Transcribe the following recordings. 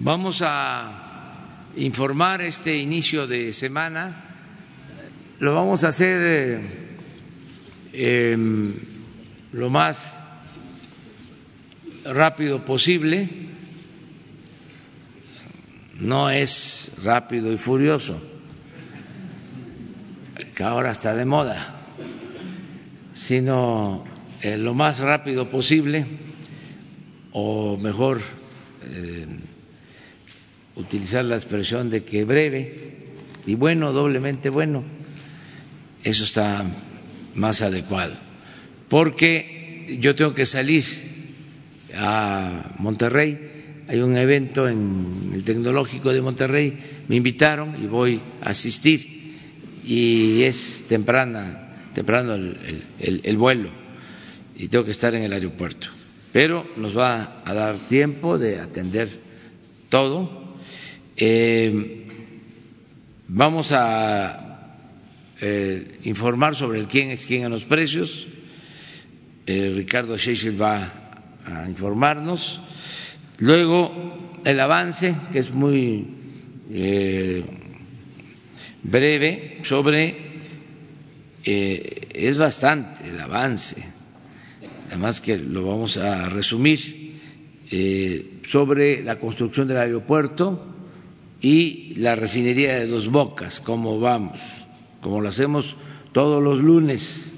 Vamos a informar este inicio de semana. Lo vamos a hacer eh, em, lo más rápido posible. No es rápido y furioso, que ahora está de moda, sino eh, lo más rápido posible, o mejor, eh, utilizar la expresión de que breve y bueno, doblemente bueno, eso está más adecuado. Porque yo tengo que salir a Monterrey, hay un evento en el Tecnológico de Monterrey, me invitaron y voy a asistir. Y es temprana, temprano el, el vuelo. Y tengo que estar en el aeropuerto. Pero nos va a dar tiempo de atender todo eh, vamos a eh, informar sobre quién es quién en los precios. Eh, Ricardo Shechel va a informarnos. Luego, el avance, que es muy breve, sobre. es bastante el avance, además que lo vamos a resumir, sobre la construcción del aeropuerto y la refinería de Dos Bocas, cómo vamos, como lo hacemos todos los lunes.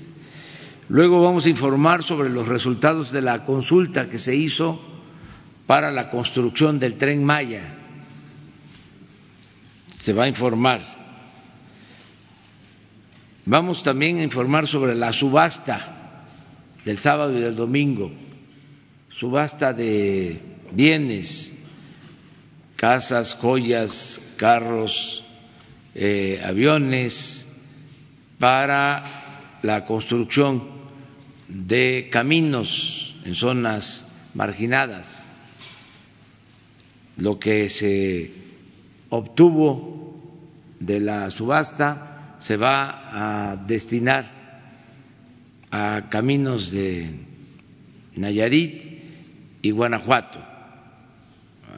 Luego vamos a informar sobre los resultados de la consulta que se hizo para la construcción del tren Maya. Se va a informar. Vamos también a informar sobre la subasta del sábado y del domingo, subasta de bienes casas, joyas, carros, eh, aviones, para la construcción de caminos en zonas marginadas. Lo que se obtuvo de la subasta se va a destinar a caminos de Nayarit y Guanajuato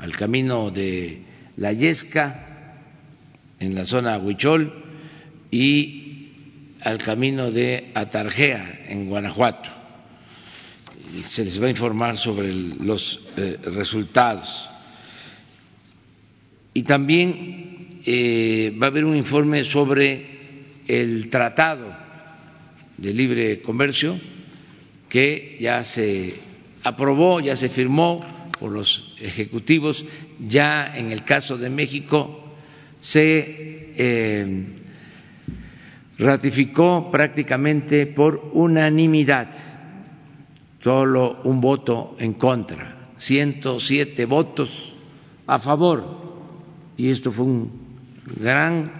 al camino de La Yesca, en la zona Huichol, y al camino de Atarjea, en Guanajuato. Se les va a informar sobre los eh, resultados. Y también eh, va a haber un informe sobre el tratado de libre comercio que ya se aprobó, ya se firmó por los ejecutivos. Ya en el caso de México se eh, ratificó prácticamente por unanimidad, solo un voto en contra, 107 votos a favor, y esto fue un gran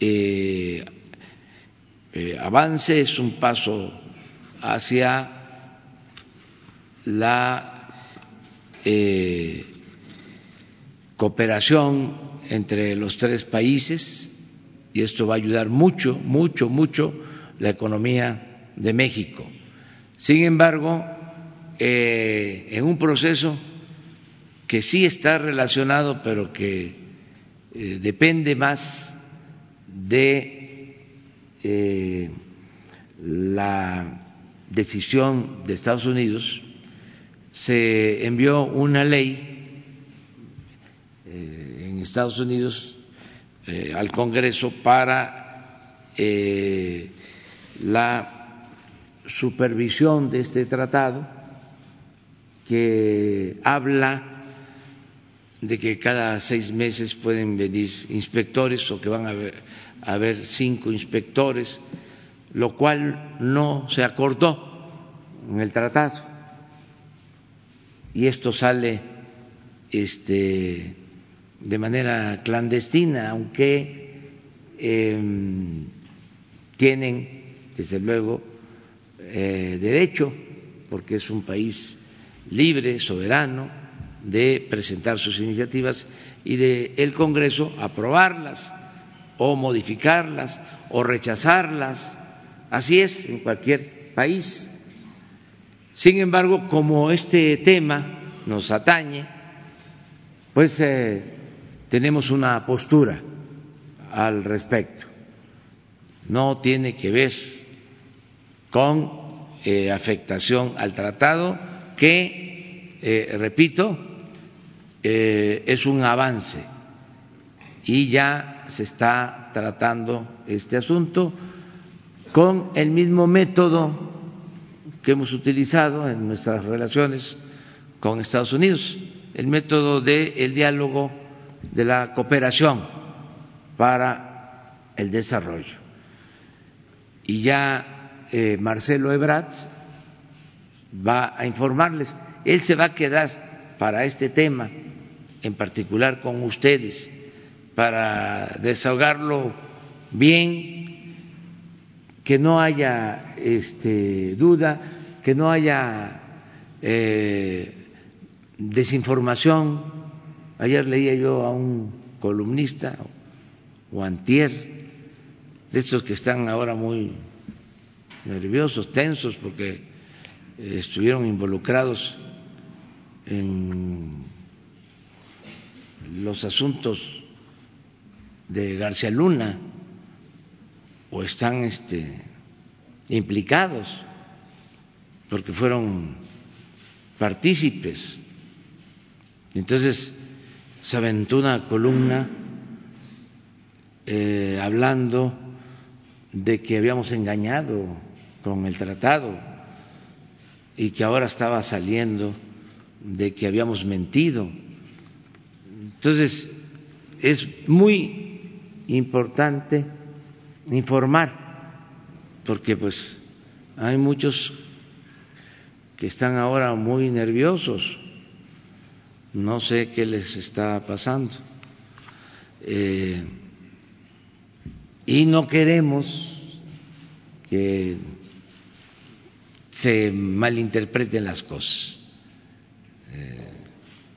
eh, eh, avance, es un paso hacia la eh, cooperación entre los tres países y esto va a ayudar mucho, mucho, mucho la economía de México. Sin embargo, eh, en un proceso que sí está relacionado, pero que eh, depende más de la decisión de Estados Unidos, se envió una ley eh, en Estados Unidos eh, al Congreso para eh, la supervisión de este tratado que habla de que cada seis meses pueden venir inspectores o que van a haber, a haber cinco inspectores, lo cual no se acordó en el tratado y esto sale este, de manera clandestina, aunque em, tienen, desde luego, eh, derecho, porque es un país libre, soberano, de presentar sus iniciativas y de el Congreso aprobarlas o modificarlas o rechazarlas. Así es en cualquier país. Sin embargo, como este tema nos atañe, pues eh, tenemos una postura al respecto. No tiene que ver con eh, afectación al tratado, que, eh, repito, es un avance y ya se está tratando este asunto con el mismo método que hemos utilizado en nuestras relaciones con Estados Unidos, el método del diálogo, de la cooperación para el desarrollo. Y ya eh, Marcelo Ebrard va a informarles. Él se va a quedar para este tema, en particular con ustedes, para desahogarlo bien, que no haya este, duda, que no haya eh, desinformación. Ayer leía yo a un columnista o antier, de estos que están ahora muy nerviosos, tensos, porque eh, estuvieron involucrados en los asuntos de García Luna o están este, implicados porque fueron partícipes. Entonces se aventó una columna eh, hablando de que habíamos engañado con el tratado y que ahora estaba saliendo de que habíamos mentido. Entonces es muy importante informar, porque pues hay muchos que están ahora muy nerviosos, no sé qué les está pasando. Eh, y no queremos que se malinterpreten las cosas. Eh,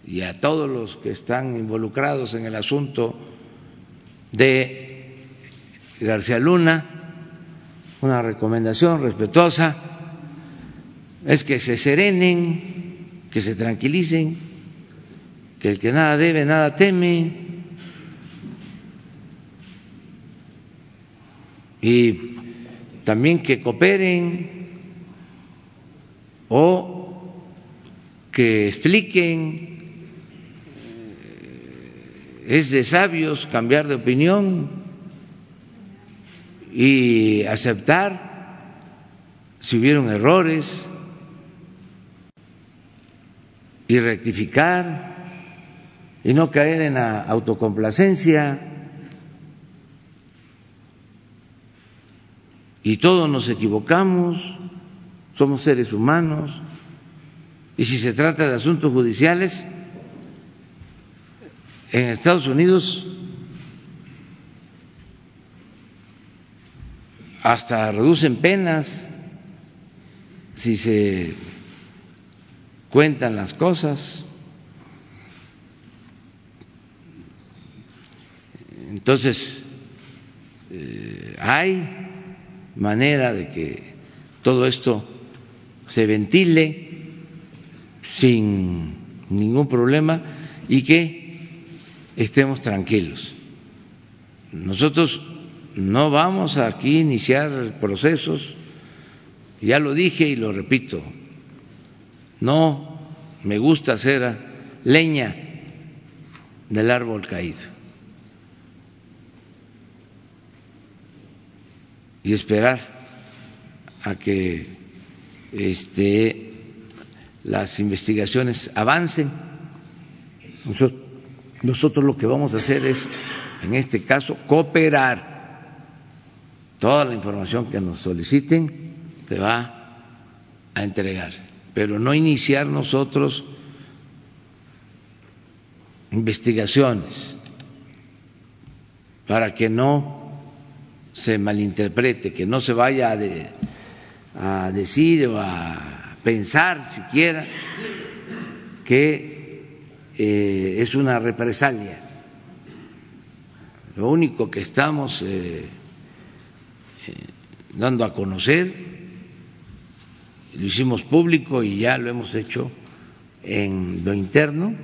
y a todos los que están involucrados en el asunto de García Luna, una recomendación respetuosa, es que se serenen, que se tranquilicen, que el que nada debe, nada teme, y también que cooperen o que expliquen. Es de sabios cambiar de opinión y aceptar si hubieron errores y rectificar y no caer en la autocomplacencia. Y todos nos equivocamos, somos seres humanos, y si se trata de asuntos judiciales, en Estados Unidos hasta reducen penas si se cuentan las cosas. Entonces, eh, hay manera de que todo esto se ventile sin ningún problema y que estemos tranquilos. Nosotros no vamos aquí a iniciar procesos, ya lo dije y lo repito, no me gusta hacer leña del árbol caído y esperar a que este, las investigaciones avancen. Nosotros nosotros lo que vamos a hacer es, en este caso, cooperar. Toda la información que nos soliciten se va a entregar, pero no iniciar nosotros investigaciones para que no se malinterprete, que no se vaya a, decir o a pensar siquiera que eh, es una represalia. Lo único que estamos eh, eh, dando a conocer, lo hicimos público y ya lo hemos hecho en lo interno,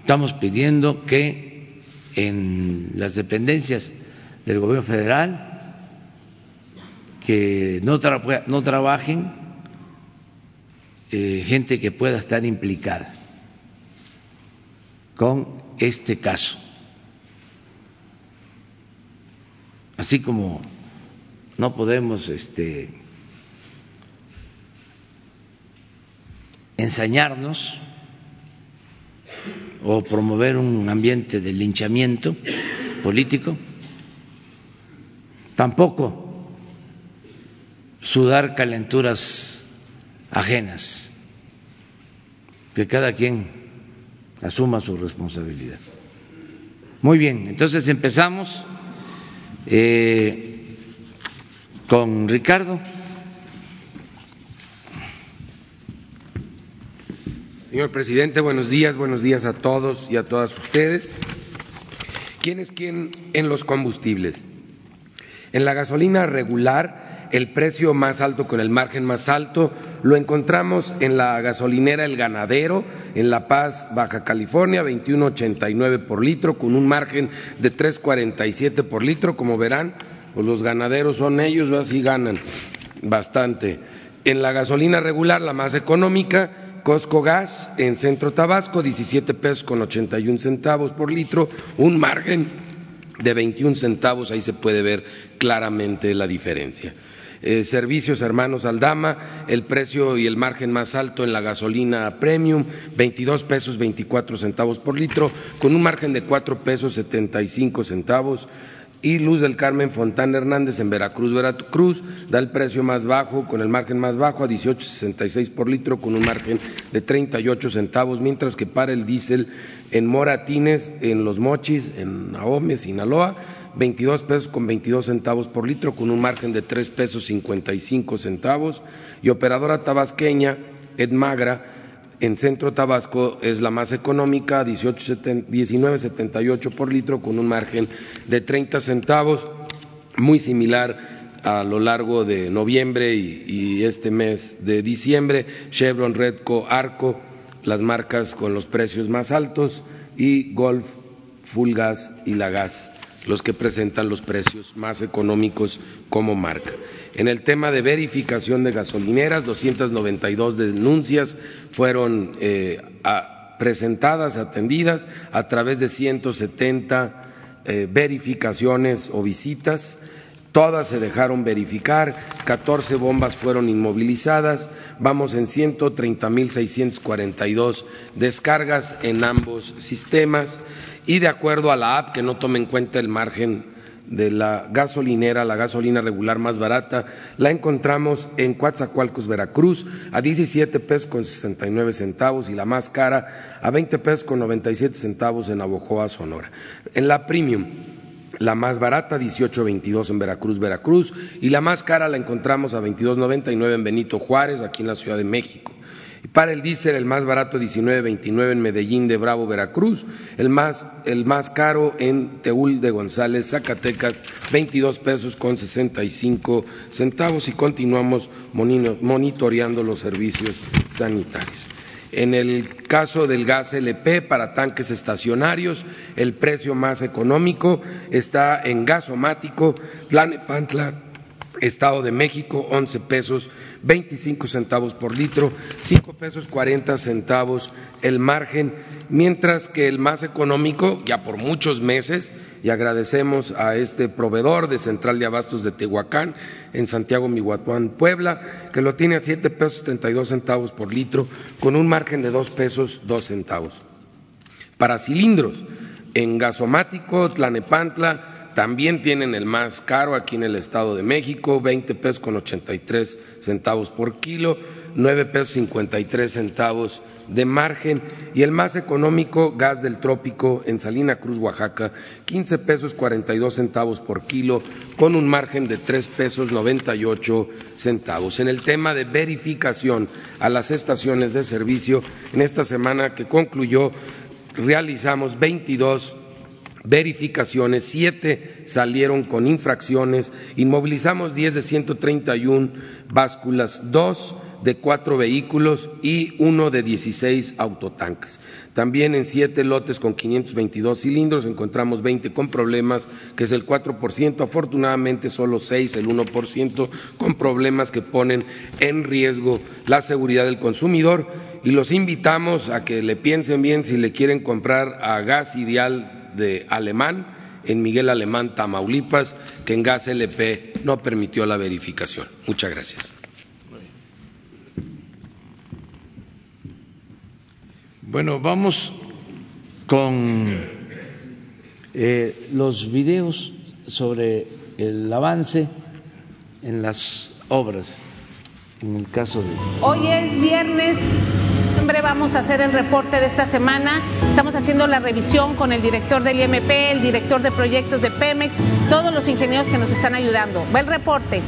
estamos pidiendo que en las dependencias del gobierno federal que no, no trabajen eh, gente que pueda estar implicada con este caso. Así como no podemos este, ensañarnos o promover un ambiente de linchamiento político, tampoco sudar calenturas ajenas, que cada quien asuma su responsabilidad. Muy bien, entonces empezamos eh, con Ricardo. Señor presidente, buenos días, buenos días a todos y a todas ustedes. ¿Quién es quién en los combustibles? En la gasolina regular, el precio más alto con el margen más alto lo encontramos en la gasolinera El Ganadero, en La Paz, Baja California, 21.89 por litro, con un margen de 3.47 por litro. Como verán, pues los ganaderos son ellos, así ganan bastante. En la gasolina regular, la más económica, Costco Gas en Centro Tabasco, 17 pesos con 81 centavos por litro, un margen de 21 centavos, ahí se puede ver claramente la diferencia. Eh, servicios Hermanos Aldama, el precio y el margen más alto en la gasolina premium, 22 pesos 24 centavos por litro, con un margen de 4 pesos 75 centavos y Luz del Carmen Fontán Hernández en Veracruz, Veracruz, da el precio más bajo, con el margen más bajo, a 18.66 por litro, con un margen de 38 centavos, mientras que para el diésel en Moratines, en Los Mochis, en Ahome, Sinaloa, 22 pesos con 22 centavos por litro, con un margen de 3 pesos 55 centavos, y operadora tabasqueña, Edmagra, en Centro Tabasco es la más económica, 19.78 por litro, con un margen de 30 centavos, muy similar a lo largo de noviembre y, este mes de diciembre. Chevron, Redco, Arco, las marcas con los precios más altos, y Golf, Full Gas y La Gas los que presentan los precios más económicos como marca. En el tema de verificación de gasolineras, 292 denuncias fueron eh, presentadas, atendidas a través de 170 eh, verificaciones o visitas. Todas se dejaron verificar, 14 bombas fueron inmovilizadas, vamos en 130.642 descargas en ambos sistemas y de acuerdo a la app que no tome en cuenta el margen de la gasolinera, la gasolina regular más barata, la encontramos en Coatzacoalcos, Veracruz, a 17 pesos con 69 centavos y la más cara a 20 pesos con 97 centavos en Abojoa, Sonora. En la premium, la más barata 18.22 en Veracruz, Veracruz, y la más cara la encontramos a 22.99 en Benito Juárez, aquí en la Ciudad de México. Y para el diésel, el más barato 19.29 en Medellín de Bravo, Veracruz, el más, el más caro en Teúl de González, Zacatecas, 22 pesos con 65 centavos y continuamos monitoreando los servicios sanitarios. En el caso del gas LP para tanques estacionarios, el precio más económico está en gasomático, Tlanepantla, Estado de México, 11 pesos 25 centavos por litro, 5 pesos 40 centavos el margen, mientras que el más económico, ya por muchos meses, y agradecemos a este proveedor de Central de Abastos de Tehuacán, en Santiago Mihuatuán, Puebla, que lo tiene a 7 pesos 72 centavos por litro, con un margen de 2 pesos 2 centavos. Para cilindros, en gasomático, Tlanepantla, también tienen el más caro aquí en el Estado de México, 20 pesos con 83 centavos por kilo, 9 pesos 53 centavos de margen y el más económico, gas del trópico en Salina Cruz, Oaxaca, 15 pesos 42 centavos por kilo con un margen de 3 pesos 98 centavos. En el tema de verificación a las estaciones de servicio, en esta semana que concluyó realizamos 22 verificaciones, siete salieron con infracciones, inmovilizamos diez de 131 básculas, dos de cuatro vehículos y uno de 16 autotanques. También en siete lotes con 522 cilindros encontramos 20 con problemas, que es el 4%. Afortunadamente, solo seis, el 1%, con problemas que ponen en riesgo la seguridad del consumidor. Y los invitamos a que le piensen bien si le quieren comprar a gas ideal de alemán en Miguel Alemán, Tamaulipas, que en Gas LP no permitió la verificación. Muchas gracias. Bueno, vamos con eh, los videos sobre el avance en las obras, en el caso de... Hoy es viernes, siempre vamos a hacer el reporte de esta semana. Estamos haciendo la revisión con el director del IMP, el director de proyectos de Pemex, todos los ingenieros que nos están ayudando. Va el reporte.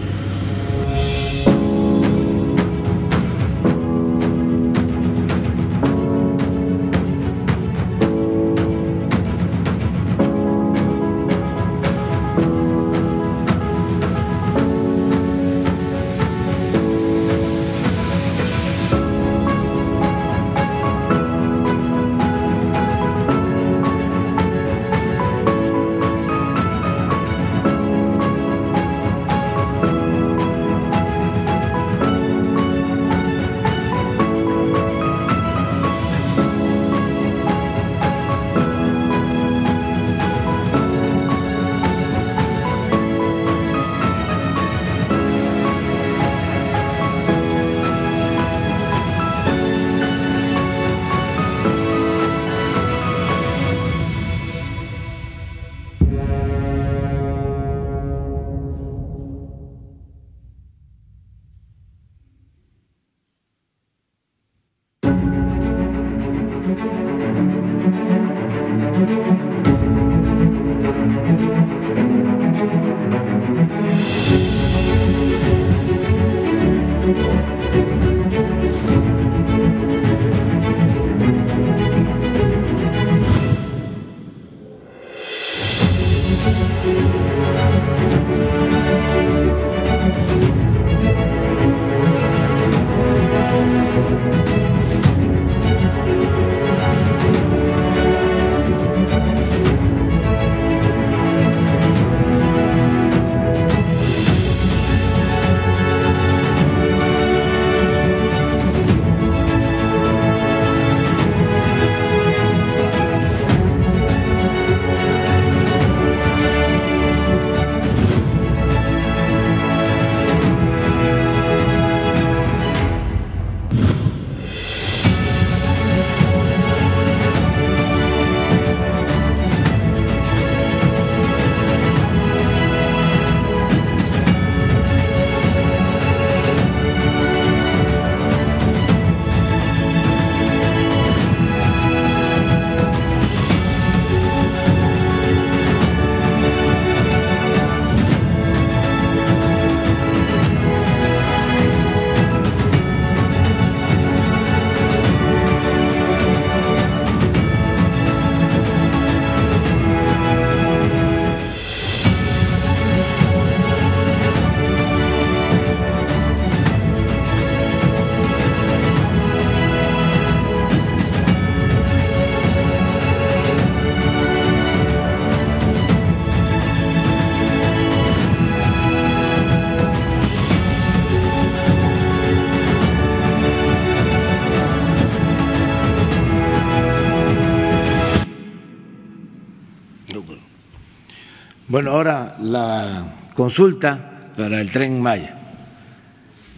Bueno, ahora la consulta para el tren Maya.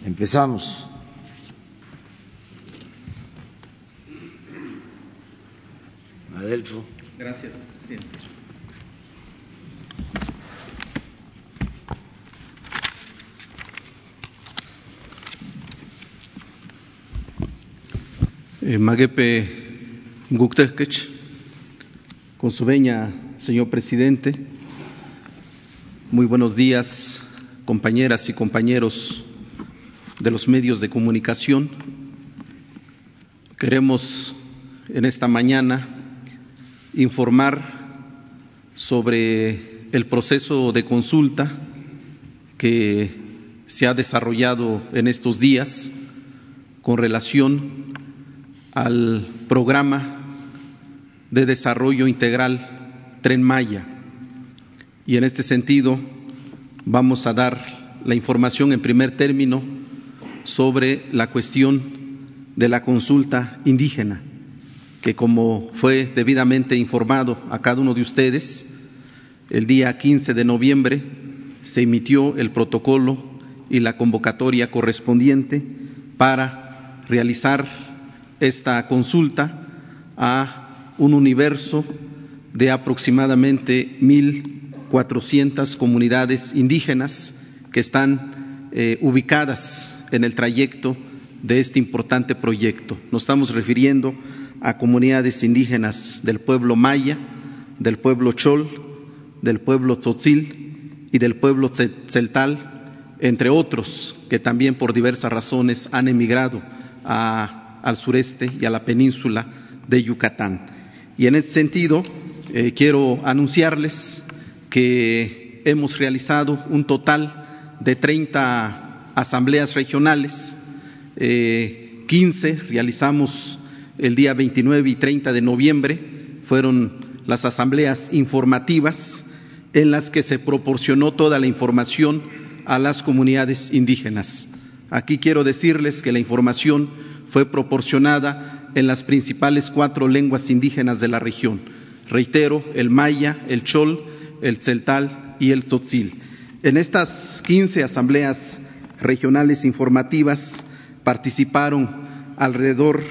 Empezamos. Adelfo. Gracias, presidente. Eh, Magepe Gukteskech, con su veña, señor presidente, muy buenos días, compañeras y compañeros de los medios de comunicación. Queremos en esta mañana informar sobre el proceso de consulta que se ha desarrollado en estos días con relación al programa de desarrollo integral Tren Maya. Y en este sentido vamos a dar la información en primer término sobre la cuestión de la consulta indígena, que como fue debidamente informado a cada uno de ustedes, el día 15 de noviembre se emitió el protocolo y la convocatoria correspondiente para realizar esta consulta a un universo de aproximadamente 1.400 comunidades indígenas que están eh, ubicadas en el trayecto de este importante proyecto. Nos estamos refiriendo a comunidades indígenas del pueblo maya, del pueblo chol, del pueblo tzotzil y del pueblo celtal, entre otros que también por diversas razones han emigrado al sureste y a la península de Yucatán. Y en ese sentido, eh, quiero anunciarles que hemos realizado un total de 30 asambleas regionales, eh, 15 realizamos el día 29 y 30 de noviembre, fueron las asambleas informativas en las que se proporcionó toda la información a las comunidades indígenas. Aquí quiero decirles que la información fue proporcionada en las principales cuatro lenguas indígenas de la región. Reitero, el maya, el chol, el celtal y el tzotzil. En estas 15 asambleas regionales informativas participaron alrededor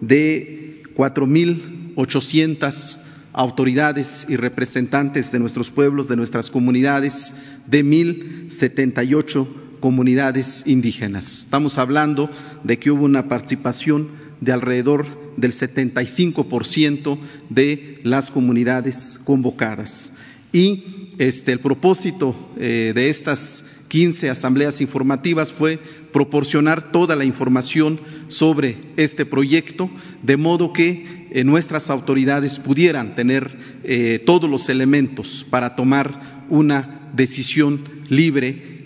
de 4.800 autoridades y representantes de nuestros pueblos, de nuestras comunidades, de 1.078 comunidades indígenas. Estamos hablando de que hubo una participación de alrededor del 75% de las comunidades convocadas. Y este, el propósito eh, de estas 15 asambleas informativas fue proporcionar toda la información sobre este proyecto, de modo que eh, nuestras autoridades pudieran tener eh, todos los elementos para tomar una decisión libre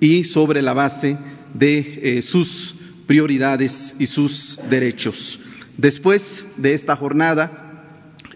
y sobre la base de sus prioridades y sus derechos. Después de esta jornada,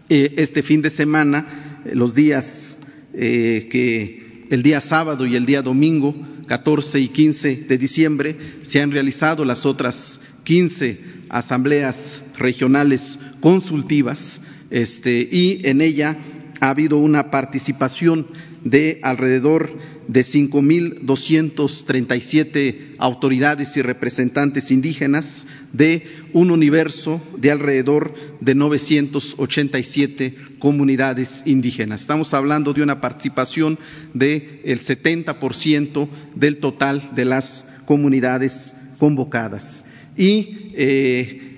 este fin de semana, los días que el día sábado y el día domingo, 14 y 15 de diciembre, se han realizado las otras 15 asambleas regionales consultivas este, y en ella ha habido una participación de alrededor de 5.237 autoridades y representantes indígenas de un universo de alrededor de 987 comunidades indígenas. Estamos hablando de una participación del el 70% del total de las comunidades convocadas. Y eh,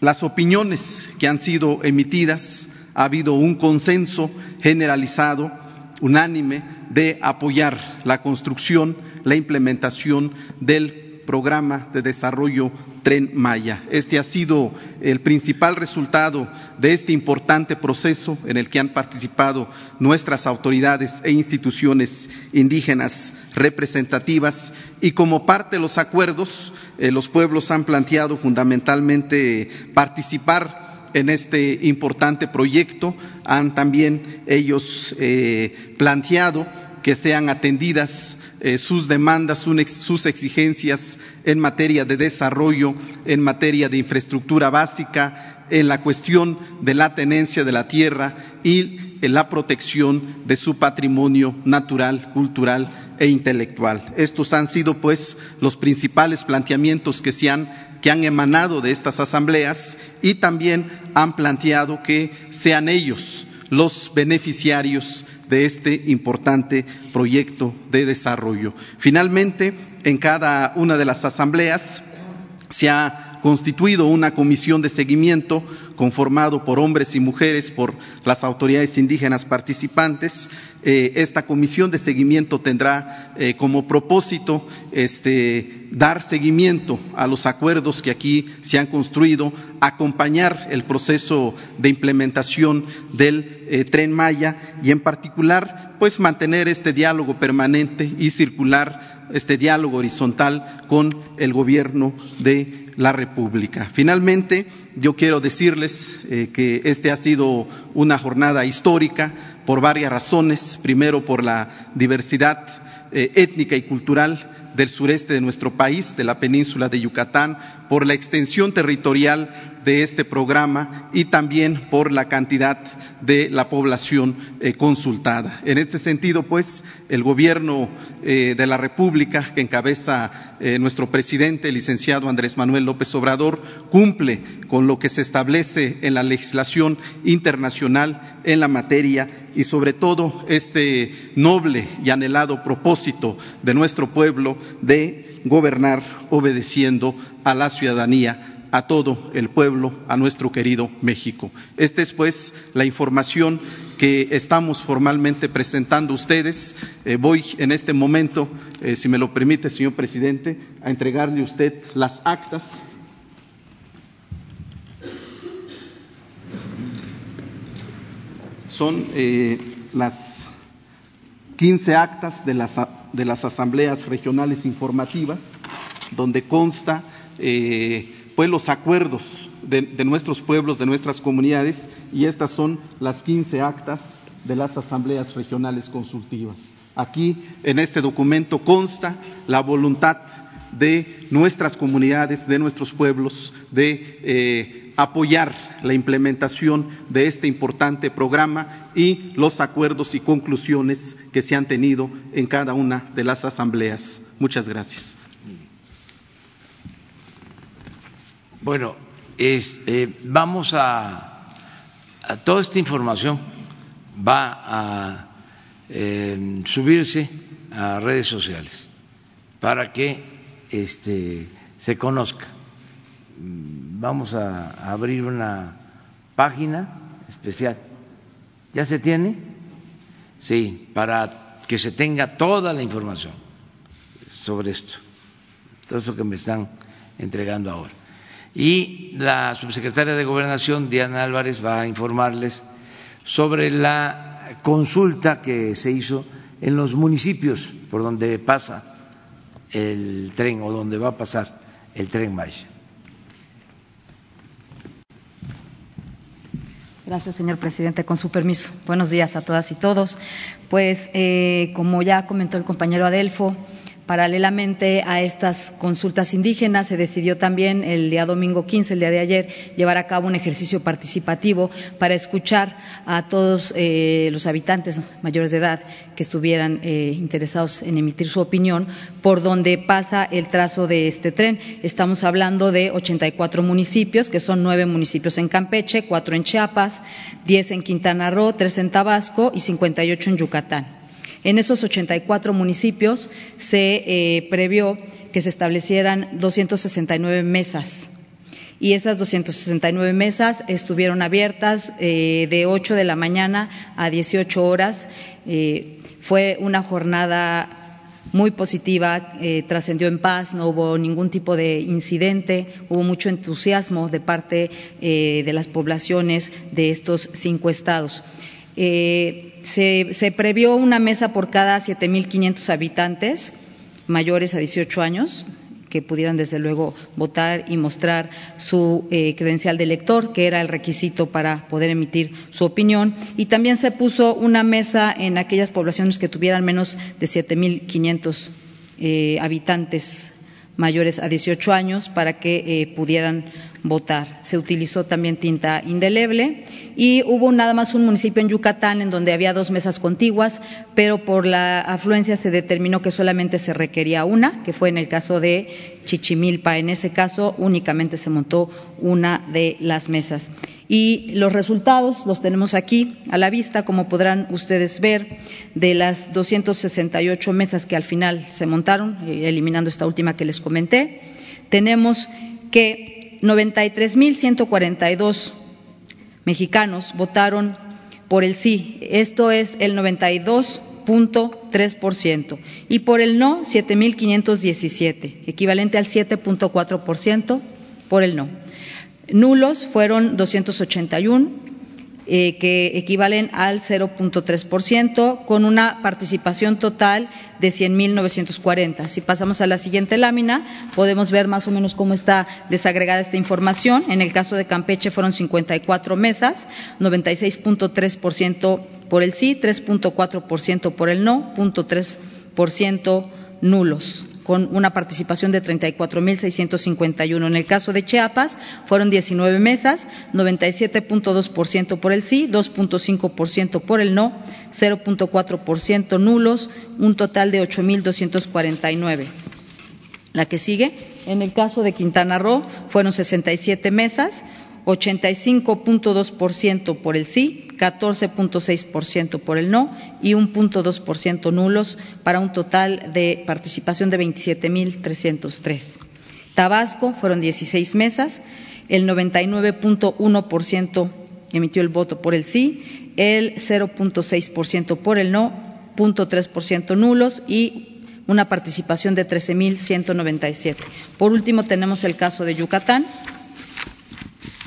las opiniones que han sido emitidas, ha habido un consenso generalizado unánime de apoyar la construcción, la implementación del programa de desarrollo Tren Maya. Este ha sido el principal resultado de este importante proceso en el que han participado nuestras autoridades e instituciones indígenas representativas y como parte de los acuerdos, eh, los pueblos han planteado fundamentalmente participar en este importante proyecto. Han también ellos eh, planteado que sean atendidas eh, sus demandas, sus exigencias en materia de desarrollo, en materia de infraestructura básica, en la cuestión de la tenencia de la tierra y en la protección de su patrimonio natural, cultural e intelectual. Estos han sido, pues, los principales planteamientos que, se han, que han emanado de estas asambleas y también han planteado que sean ellos los beneficiarios de este importante proyecto de desarrollo. Finalmente, en cada una de las asambleas se ha constituido una comisión de seguimiento conformado por hombres y mujeres, por las autoridades indígenas participantes. Eh, esta comisión de seguimiento tendrá eh, como propósito este, dar seguimiento a los acuerdos que aquí se han construido, acompañar el proceso de implementación del eh, tren Maya y en particular pues mantener este diálogo permanente y circular este diálogo horizontal con el gobierno de la República. Finalmente, yo quiero decirles eh, que este ha sido una jornada histórica por varias razones. Primero, por la diversidad eh, étnica y cultural del sureste de nuestro país, de la península de Yucatán, por la extensión territorial de este programa y también por la cantidad de la población eh, consultada. En este sentido, pues, el Gobierno eh, de la República, que encabeza eh, nuestro presidente, el licenciado Andrés Manuel López Obrador, cumple con lo que se establece en la legislación internacional en la materia y, sobre todo, este noble y anhelado propósito de nuestro pueblo de gobernar obedeciendo a la ciudadanía a todo el pueblo, a nuestro querido México. Esta es pues la información que estamos formalmente presentando a ustedes. Eh, voy en este momento, eh, si me lo permite, señor presidente, a entregarle a usted las actas. Son eh, las 15 actas de las, de las asambleas regionales informativas, donde consta pues los acuerdos de, nuestros pueblos, de nuestras comunidades, y estas son las 15 actas de las asambleas regionales consultivas. Aquí, en este documento, consta la voluntad de nuestras comunidades, de nuestros pueblos, de eh, apoyar la implementación de este importante programa y los acuerdos y conclusiones que se han tenido en cada una de las asambleas. Muchas gracias. Bueno, eh, vamos a, Toda esta información va a eh, subirse a redes sociales para que este, se conozca. Vamos a abrir una página especial. ¿Ya se tiene? Sí, para que se tenga toda la información sobre esto. Todo eso que me están entregando ahora y la subsecretaria de Gobernación, Diana Álvarez, va a informarles sobre la consulta que se hizo en los municipios por donde pasa el tren o donde va a pasar el tren Maya. Gracias, señor presidente. Con su permiso. Buenos días a todas y todos. Pues, eh, como ya comentó el compañero Adelfo, Paralelamente a estas consultas indígenas, se decidió también el día domingo 15, el día de ayer, llevar a cabo un ejercicio participativo para escuchar a todos eh, los habitantes mayores de edad que estuvieran eh, interesados en emitir su opinión por donde pasa el trazo de este tren. Estamos hablando de 84 municipios, que son nueve municipios en Campeche, cuatro en Chiapas, diez en Quintana Roo, tres en Tabasco y 58 en Yucatán. En esos 84 municipios se eh, previó que se establecieran 269 mesas y esas 269 mesas estuvieron abiertas eh, de 8 de la mañana a 18 horas. Eh, fue una jornada muy positiva, trascendió en paz, no hubo ningún tipo de incidente, hubo mucho entusiasmo de parte de las poblaciones de estos cinco estados. Se, previó una mesa por cada 7.500 habitantes mayores a 18 años que pudieran desde luego votar y mostrar su eh, credencial de elector, que era el requisito para poder emitir su opinión. Y también se puso una mesa en aquellas poblaciones que tuvieran menos de 7.500 eh, habitantes mayores a 18 años para que eh, pudieran votar. Se utilizó también tinta indeleble y hubo nada más un municipio en Yucatán en donde había dos mesas contiguas, pero por la afluencia se determinó que solamente se requería una, que fue en el caso de Chichimilpa. En ese caso únicamente se montó una de las mesas. Y los resultados los tenemos aquí a la vista, como podrán ustedes ver, de las 268 mesas que al final se montaron, eh, eliminando esta última que les comenté. Tenemos que 93.142 mexicanos votaron por el sí, esto es el 92.3%, y por el no 7.517, equivalente al 7.4% por el no. Nulos fueron 281, eh, que equivalen al 0.3%, con una participación total de 100.940. Si pasamos a la siguiente lámina, podemos ver más o menos cómo está desagregada esta información. En el caso de Campeche fueron 54 mesas, 96.3% por el sí, 3.4% por el no, 0.3% nulos con una participación de 34.651. En el caso de Chiapas, fueron 19 mesas, 97.2% por el sí, 2.5% por el no, 0.4% nulos, un total de 8.249. La que sigue, en el caso de Quintana Roo, fueron 67 mesas, 85.2% por el sí, 14.6% por el no y 1.2% nulos para un total de participación de 27.303. Tabasco fueron 16 mesas, el 99.1% emitió el voto por el sí, el 0.6% por el no, 0.3% nulos y una participación de 13.197. Por último, tenemos el caso de Yucatán,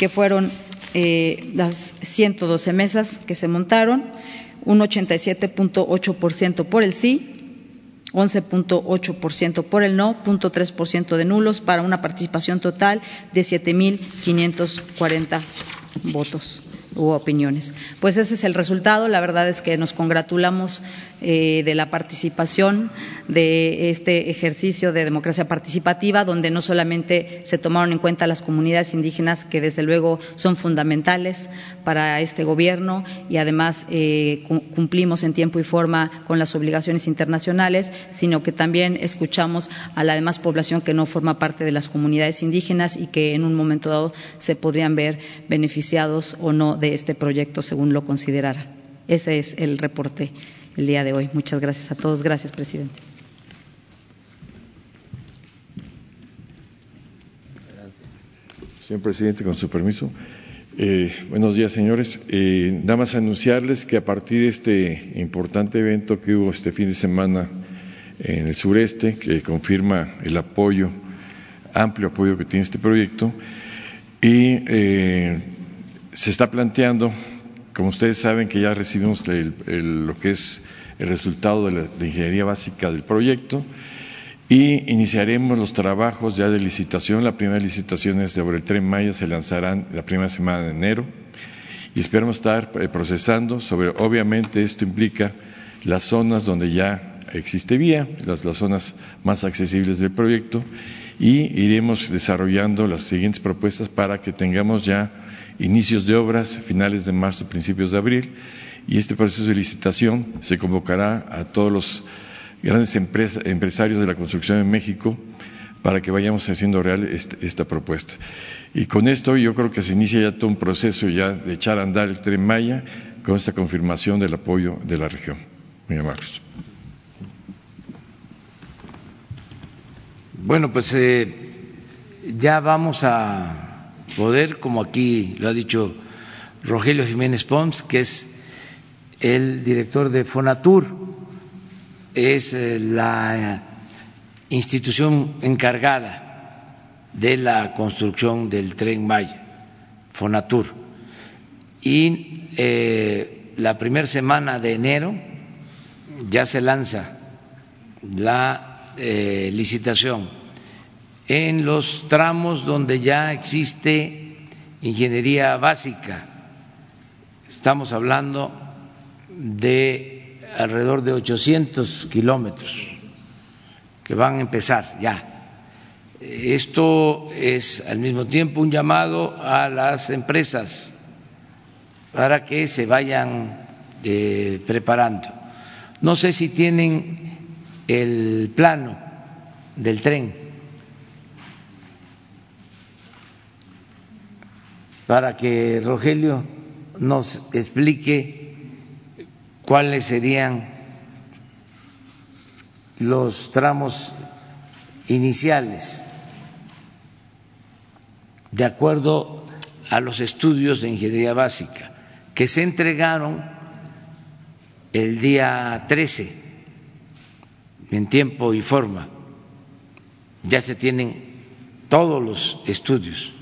que fueron eh, las 112 mesas que se montaron, un 87.8% por el sí, 11.8% por el no, 0.3% de nulos, para una participación total de 7.540 votos u opiniones. Pues ese es el resultado. La verdad es que nos congratulamos eh, de la participación de este ejercicio de democracia participativa, donde no solamente se tomaron en cuenta las comunidades indígenas, que desde luego son fundamentales para este gobierno y además eh, cumplimos en tiempo y forma con las obligaciones internacionales, sino que también escuchamos a la demás población que no forma parte de las comunidades indígenas y que en un momento dado se podrían ver beneficiados o no de este proyecto según lo consideraran. Ese es el reporte el día de hoy. Muchas gracias a todos. Gracias, presidente. Señor presidente, con su permiso. Eh, buenos días, señores. Eh, nada más anunciarles que a partir de este importante evento que hubo este fin de semana en el sureste, que confirma el apoyo, amplio apoyo que tiene este proyecto, y eh, se está planteando, como ustedes saben, que ya recibimos lo que es el resultado de la ingeniería básica del proyecto y iniciaremos los trabajos ya de licitación. La primera licitación es sobre el tren Maya, se lanzarán la primera semana de enero y esperamos estar eh, procesando sobre, obviamente esto implica las zonas donde ya existe vía, las, las zonas más accesibles del proyecto y iremos desarrollando las siguientes propuestas para que tengamos ya inicios de obras finales de marzo, principios de abril, y este proceso de licitación se convocará a todos los grandes empresarios de la construcción en México para que vayamos haciendo real este, esta propuesta. Y con esto yo creo que se inicia ya todo un proceso ya de echar a andar el tren Maya con esta confirmación del apoyo de la región. Muy amables. Bueno, pues eh, ya vamos a poder, como aquí lo ha dicho Rogelio Jiménez Pons, que es el director de Fonatur, es eh, la institución encargada de la construcción del tren Maya, Fonatur. Y eh, la primera semana de enero ya se lanza la eh, licitación en los tramos donde ya existe ingeniería básica. Estamos hablando de alrededor de 800 kilómetros que van a empezar ya. Esto es al mismo tiempo un llamado a las empresas para que se vayan eh, preparando. No sé si tienen el plano del tren para que Rogelio nos explique cuáles serían los tramos iniciales de acuerdo a los estudios de ingeniería básica que se entregaron el día 13 en tiempo y forma. Ya se tienen todos los estudios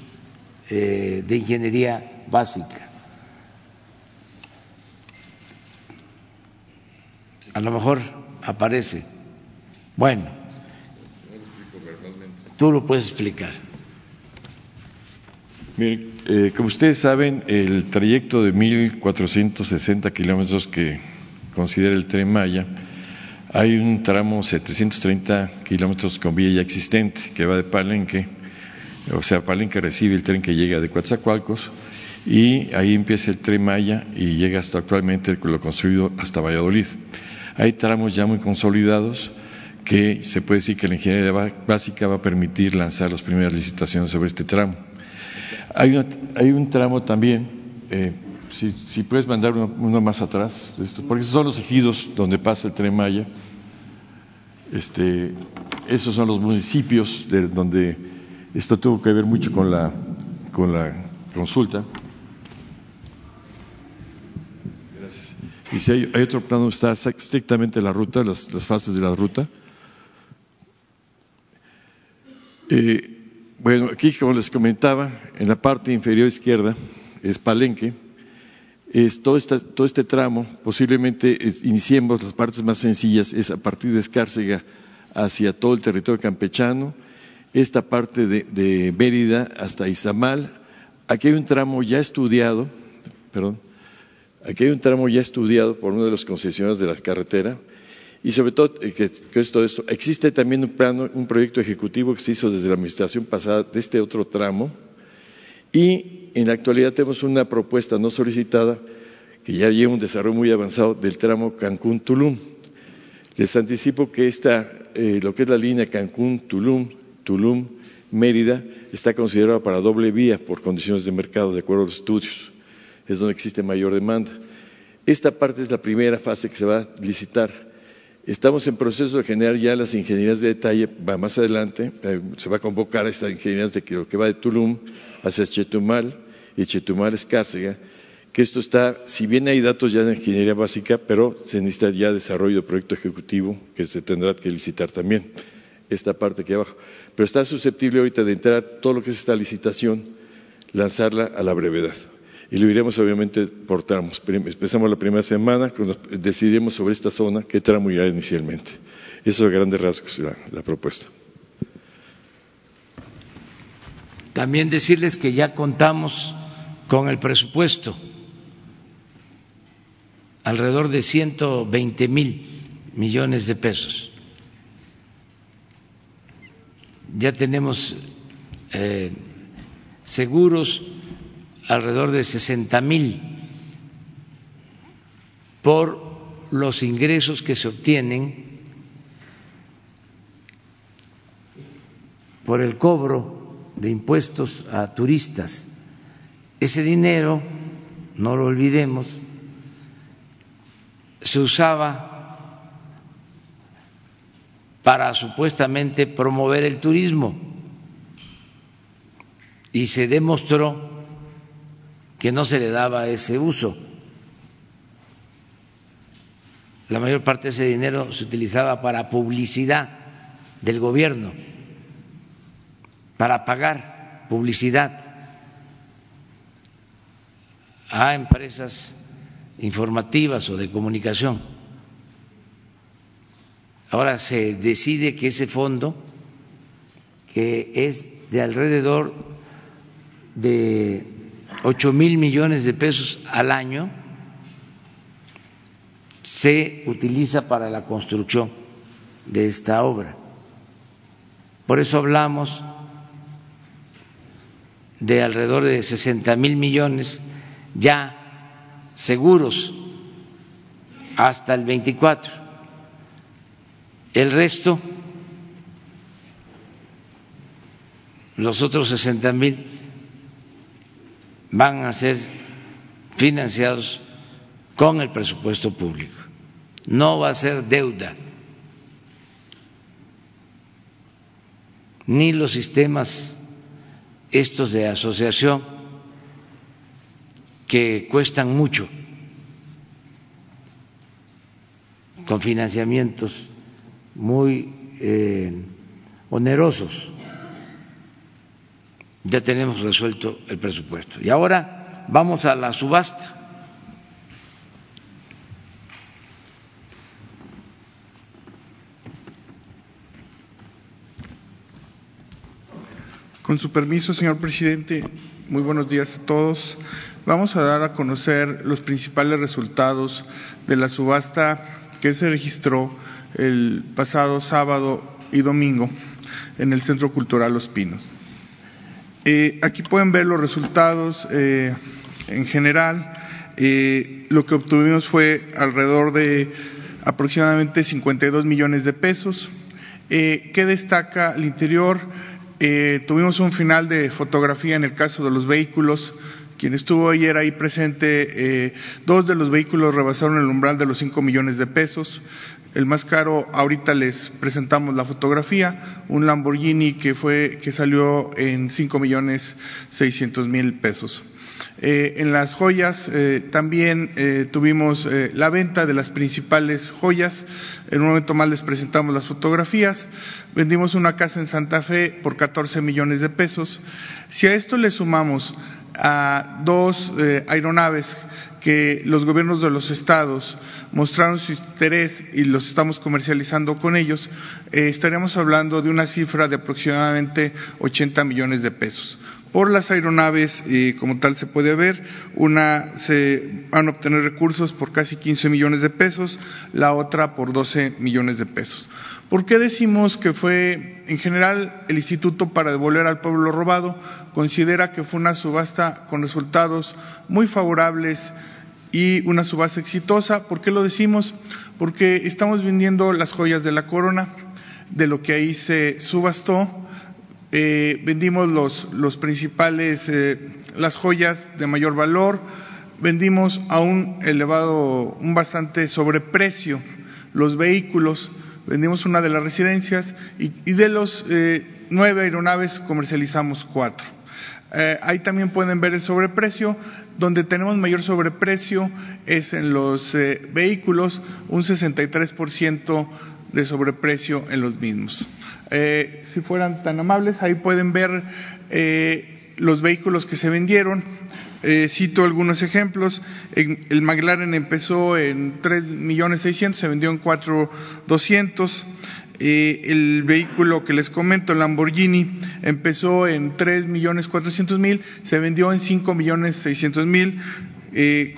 eh, de ingeniería básica. A lo mejor aparece. Bueno, tú lo puedes explicar. Eh, como ustedes saben, el trayecto de 1.460 kilómetros que considera el tren Maya, hay un tramo 730 kilómetros con vía ya existente que va de Palenque, o sea, Palenque recibe el tren que llega de Coatzacoalcos y ahí empieza el tren Maya y llega hasta actualmente lo construido hasta Valladolid. Hay tramos ya muy consolidados que se puede decir que la ingeniería básica va a permitir lanzar las primeras licitaciones sobre este tramo. Hay, un tramo también, eh, si, puedes mandar uno, más atrás, porque esos son los ejidos donde pasa el tren Maya. Este, esos son los municipios de donde esto tuvo que ver mucho con la, con la consulta. Gracias. Y si hay, otro plano, está estrictamente la ruta, las, las fases de la ruta. Eh, bueno, aquí como les comentaba, en la parte inferior izquierda es Palenque. Es todo, todo este tramo, posiblemente iniciemos las partes más sencillas, es a partir de Escárcega hacia todo el territorio campechano, esta parte de, Mérida hasta Izamal. Aquí hay un tramo ya estudiado, perdón, aquí hay un tramo ya estudiado por uno de los concesionarios de la carretera, y sobre todo, eh, que, es todo esto, existe también un, plano, un proyecto ejecutivo que se hizo desde la administración pasada de este otro tramo y en la actualidad tenemos una propuesta no solicitada que ya lleva un desarrollo muy avanzado del tramo Cancún-Tulum. Les anticipo que esta, eh, lo que es la línea Cancún-Tulum, Tulum-Mérida, está considerada para doble vía por condiciones de mercado, de acuerdo a los estudios. Es donde existe mayor demanda. Esta parte es la primera fase que se va a licitar Estamos en proceso de generar ya las ingenierías de detalle, va más adelante, eh, se va a convocar a estas ingenierías de que, que va de Tulum hacia Chetumal y Chetumal Escárcega, que esto está, si bien hay datos ya de ingeniería básica, pero se necesita ya desarrollo de proyecto ejecutivo que se tendrá que licitar también, esta parte aquí abajo. Pero está susceptible ahorita de entrar todo lo que es esta licitación, lanzarla a la brevedad y lo iremos obviamente por tramos. Empezamos la primera semana, decidiremos sobre esta zona qué tramo irá inicialmente. Eso es a grandes rasgos la, la propuesta. También decirles que ya contamos con el presupuesto, alrededor de 120 mil millones de pesos. Ya tenemos eh, seguros alrededor de 60 mil por los ingresos que se obtienen por el cobro de impuestos a turistas. Ese dinero, no lo olvidemos, se usaba para supuestamente promover el turismo y se demostró que no se le daba ese uso. La mayor parte de ese dinero se utilizaba para publicidad del gobierno, para pagar publicidad a empresas informativas o de comunicación. Ahora se decide que ese fondo, que es de alrededor de ocho mil millones de pesos al año se utiliza para la construcción de esta obra. Por eso hablamos de alrededor de 60 mil millones ya seguros hasta el 24. El resto, los otros 60 mil, van a ser financiados con el presupuesto público. No va a ser deuda. Ni los sistemas estos de asociación que cuestan mucho, con financiamientos muy eh, onerosos ya tenemos resuelto el presupuesto. Y ahora vamos a la subasta. Con su permiso, señor presidente, muy buenos días a todos. Vamos a dar a conocer los principales resultados de la subasta que se registró el pasado sábado y domingo en el Centro Cultural Los Pinos. Eh, aquí pueden ver los resultados eh, en general. Eh, lo que obtuvimos fue alrededor de aproximadamente 52 millones de pesos. ¿Qué destaca el interior? Tuvimos un final de fotografía en el caso de los vehículos. Quien estuvo ayer ahí presente, eh, dos de los vehículos rebasaron el umbral de los cinco millones de pesos. El más caro, ahorita les presentamos la fotografía, un Lamborghini que fue que salió en cinco millones seiscientos mil pesos. Eh, en las joyas eh, también tuvimos la venta de las principales joyas. En un momento más les presentamos las fotografías. Vendimos una casa en Santa Fe por 14 millones de pesos. Si a esto le sumamos a dos aeronaves que los gobiernos de los estados mostraron su interés y los estamos comercializando con ellos, estaríamos hablando de una cifra de aproximadamente 80 millones de pesos. Por las aeronaves, y como tal se puede ver, una se van a obtener recursos por casi 15 millones de pesos, la otra por 12 millones de pesos. ¿Por qué decimos que fue, en general, el Instituto para devolver al pueblo robado considera que fue una subasta con resultados muy favorables y una subasta exitosa? ¿Por qué lo decimos? Porque estamos vendiendo las joyas de la corona, de lo que ahí se subastó, eh, vendimos los, principales, eh, las joyas de mayor valor, vendimos a un elevado, un bastante sobreprecio los vehículos, vendimos una de las residencias y, de los eh, nueve aeronaves comercializamos cuatro. ahí también pueden ver el sobreprecio. Donde tenemos mayor sobreprecio es en los vehículos, un 63% de sobreprecio en los mismos. Eh, si fueran tan amables, ahí pueden ver eh, los vehículos que se vendieron. Eh, cito algunos ejemplos. El McLaren empezó en 3 millones 600, se vendió en 4 200. el vehículo que les comento, Lamborghini, empezó en 3 millones 400 mil, se vendió en 5 millones 600 mil,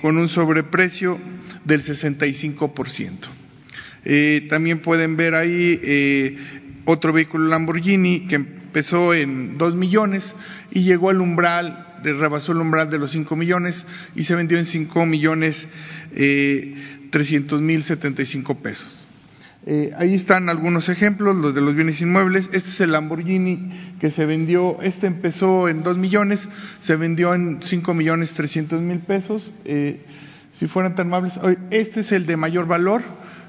con un sobreprecio del 65%. Eh, también pueden ver ahí eh, otro vehículo Lamborghini que empezó en 2 millones y llegó al umbral, rebasó el umbral de los 5 millones y se vendió en 5 millones eh, 300 mil 75 pesos. Eh, ahí están algunos ejemplos, los de los bienes inmuebles. Este es el Lamborghini que se vendió, este empezó en 2 millones, se vendió en 5 millones 300 mil pesos. si fueran tan amables, este es el de mayor valor,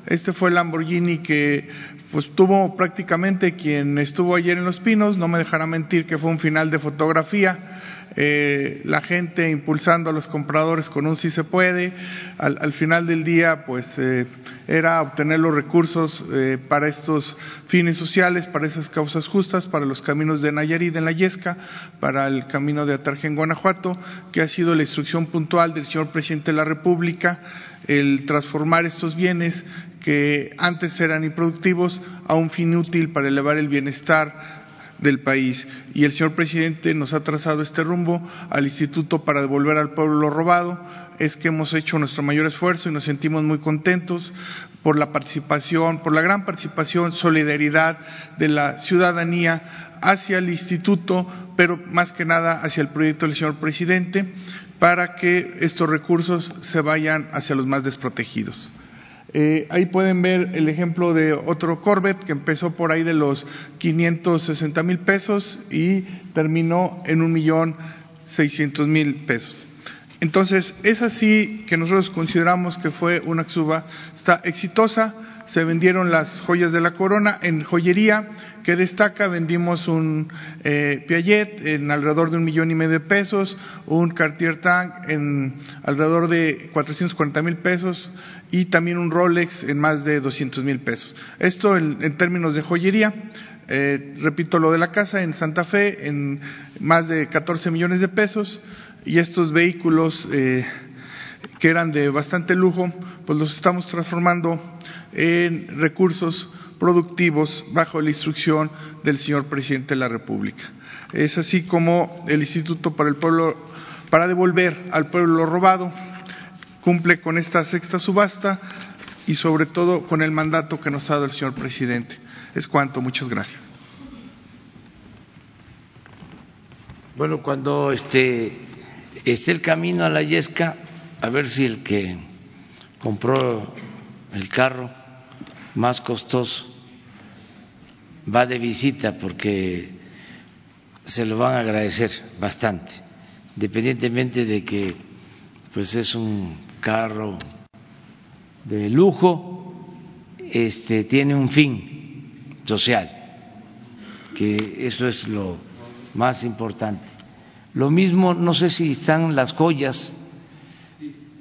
este fue el Lamborghini que pues tuvo prácticamente quien estuvo ayer en Los Pinos, no me dejará mentir que fue un final de fotografía, eh, la gente impulsando a los compradores con un sí se puede, al, final del día pues eh, era obtener los recursos eh, para estos fines sociales, para esas causas justas, para los caminos de Nayarit en la Yesca, para el camino de Atarje en Guanajuato, que ha sido la instrucción puntual del señor presidente de la República, el transformar estos bienes que antes eran improductivos a un fin útil para elevar el bienestar del país. Y el señor presidente nos ha trazado este rumbo al Instituto para devolver al pueblo lo robado. Es que hemos hecho nuestro mayor esfuerzo y nos sentimos muy contentos por la participación, por la gran participación, solidaridad de la ciudadanía hacia el instituto, pero más que nada hacia el proyecto del señor presidente, para que estos recursos se vayan hacia los más desprotegidos. Eh, ahí pueden ver el ejemplo de otro Corvette que empezó por ahí de los 560 mil pesos y terminó en un millón seiscientos mil pesos. Entonces, es así que nosotros consideramos que fue una suba está exitosa. Se vendieron las joyas de la corona en joyería, que destaca, vendimos un eh, Piaget en alrededor de un millón y medio de pesos, un Cartier Tank en alrededor de 440 mil pesos y también un Rolex en más de 200 mil pesos. Esto en, términos de joyería. Eh, repito lo de la casa en Santa Fe en más de 14 millones de pesos y estos vehículos eh, que eran de bastante lujo, pues los estamos transformando en recursos productivos bajo la instrucción del señor presidente de la República. Es así como el Instituto para el Pueblo, para devolver al pueblo lo robado, cumple con esta sexta subasta y sobre todo con el mandato que nos ha dado el señor presidente. Es cuanto, muchas gracias. Bueno, cuando este esté el camino a la Yesca, a ver si el que compró el carro más costoso va de visita porque se lo van a agradecer bastante, independientemente de que pues es un carro de lujo, este tiene un fin social, que eso es lo más importante. Lo mismo, no sé si están las joyas,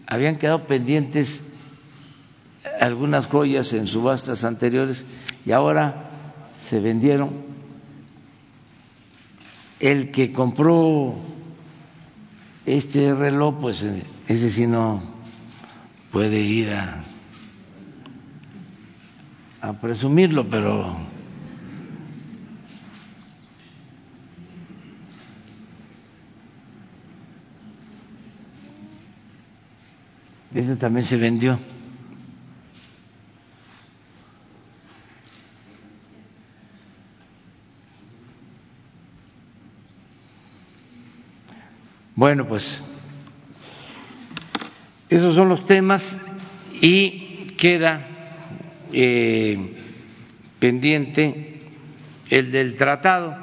habían quedado pendientes algunas joyas en subastas anteriores y ahora se vendieron. El que compró este reloj, pues eh, ese sí no puede ir a, presumirlo, pero ese también se vendió. Bueno, pues esos son los temas y queda eh, pendiente el del tratado,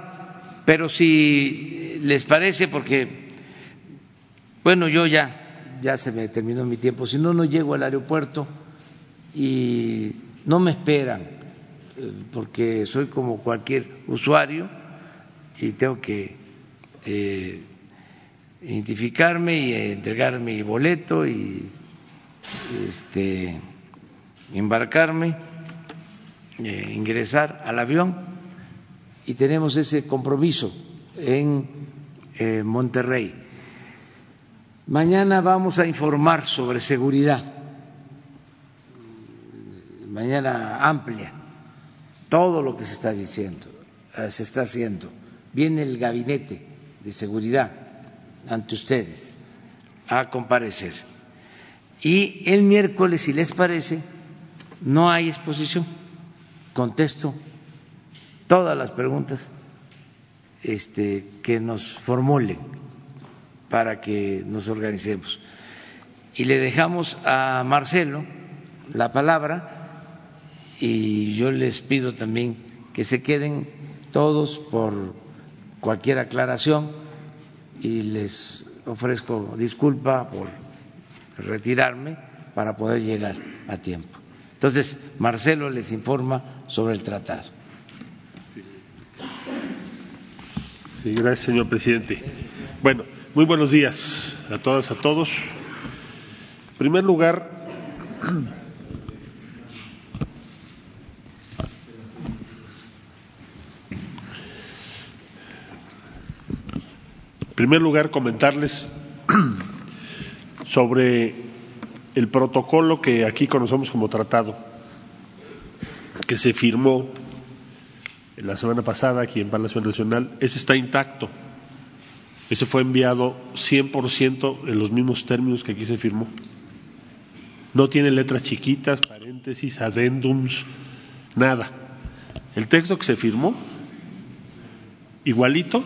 pero si les parece, porque, bueno, yo ya, ya se me terminó mi tiempo, si no, no llego al aeropuerto y no me esperan, eh, porque soy como cualquier usuario y tengo que eh, identificarme y entregar mi boleto y este, embarcarme, eh, ingresar al avión y tenemos ese compromiso en eh, Monterrey. Mañana vamos a informar sobre seguridad, mañana amplia, todo lo que se está diciendo, eh, se está haciendo. Viene el gabinete de seguridad ante ustedes a comparecer. Y el miércoles, si les parece, no hay exposición. Contesto todas las preguntas este, que nos formulen para que nos organicemos. Y le dejamos a Marcelo la palabra y yo les pido también que se queden todos por cualquier aclaración y les ofrezco disculpa por retirarme para poder llegar a tiempo. Entonces, Marcelo les informa sobre el tratado. Sí, gracias, señor presidente. Bueno, muy buenos días a todas, a todos. En primer lugar, primer lugar, comentarles sobre el protocolo que aquí conocemos como tratado, que se firmó la semana pasada aquí en Palacio Nacional. Ese está intacto. Ese fue enviado 100% en los mismos términos que aquí se firmó. No tiene letras chiquitas, paréntesis, adendums, nada. El texto que se firmó, igualito,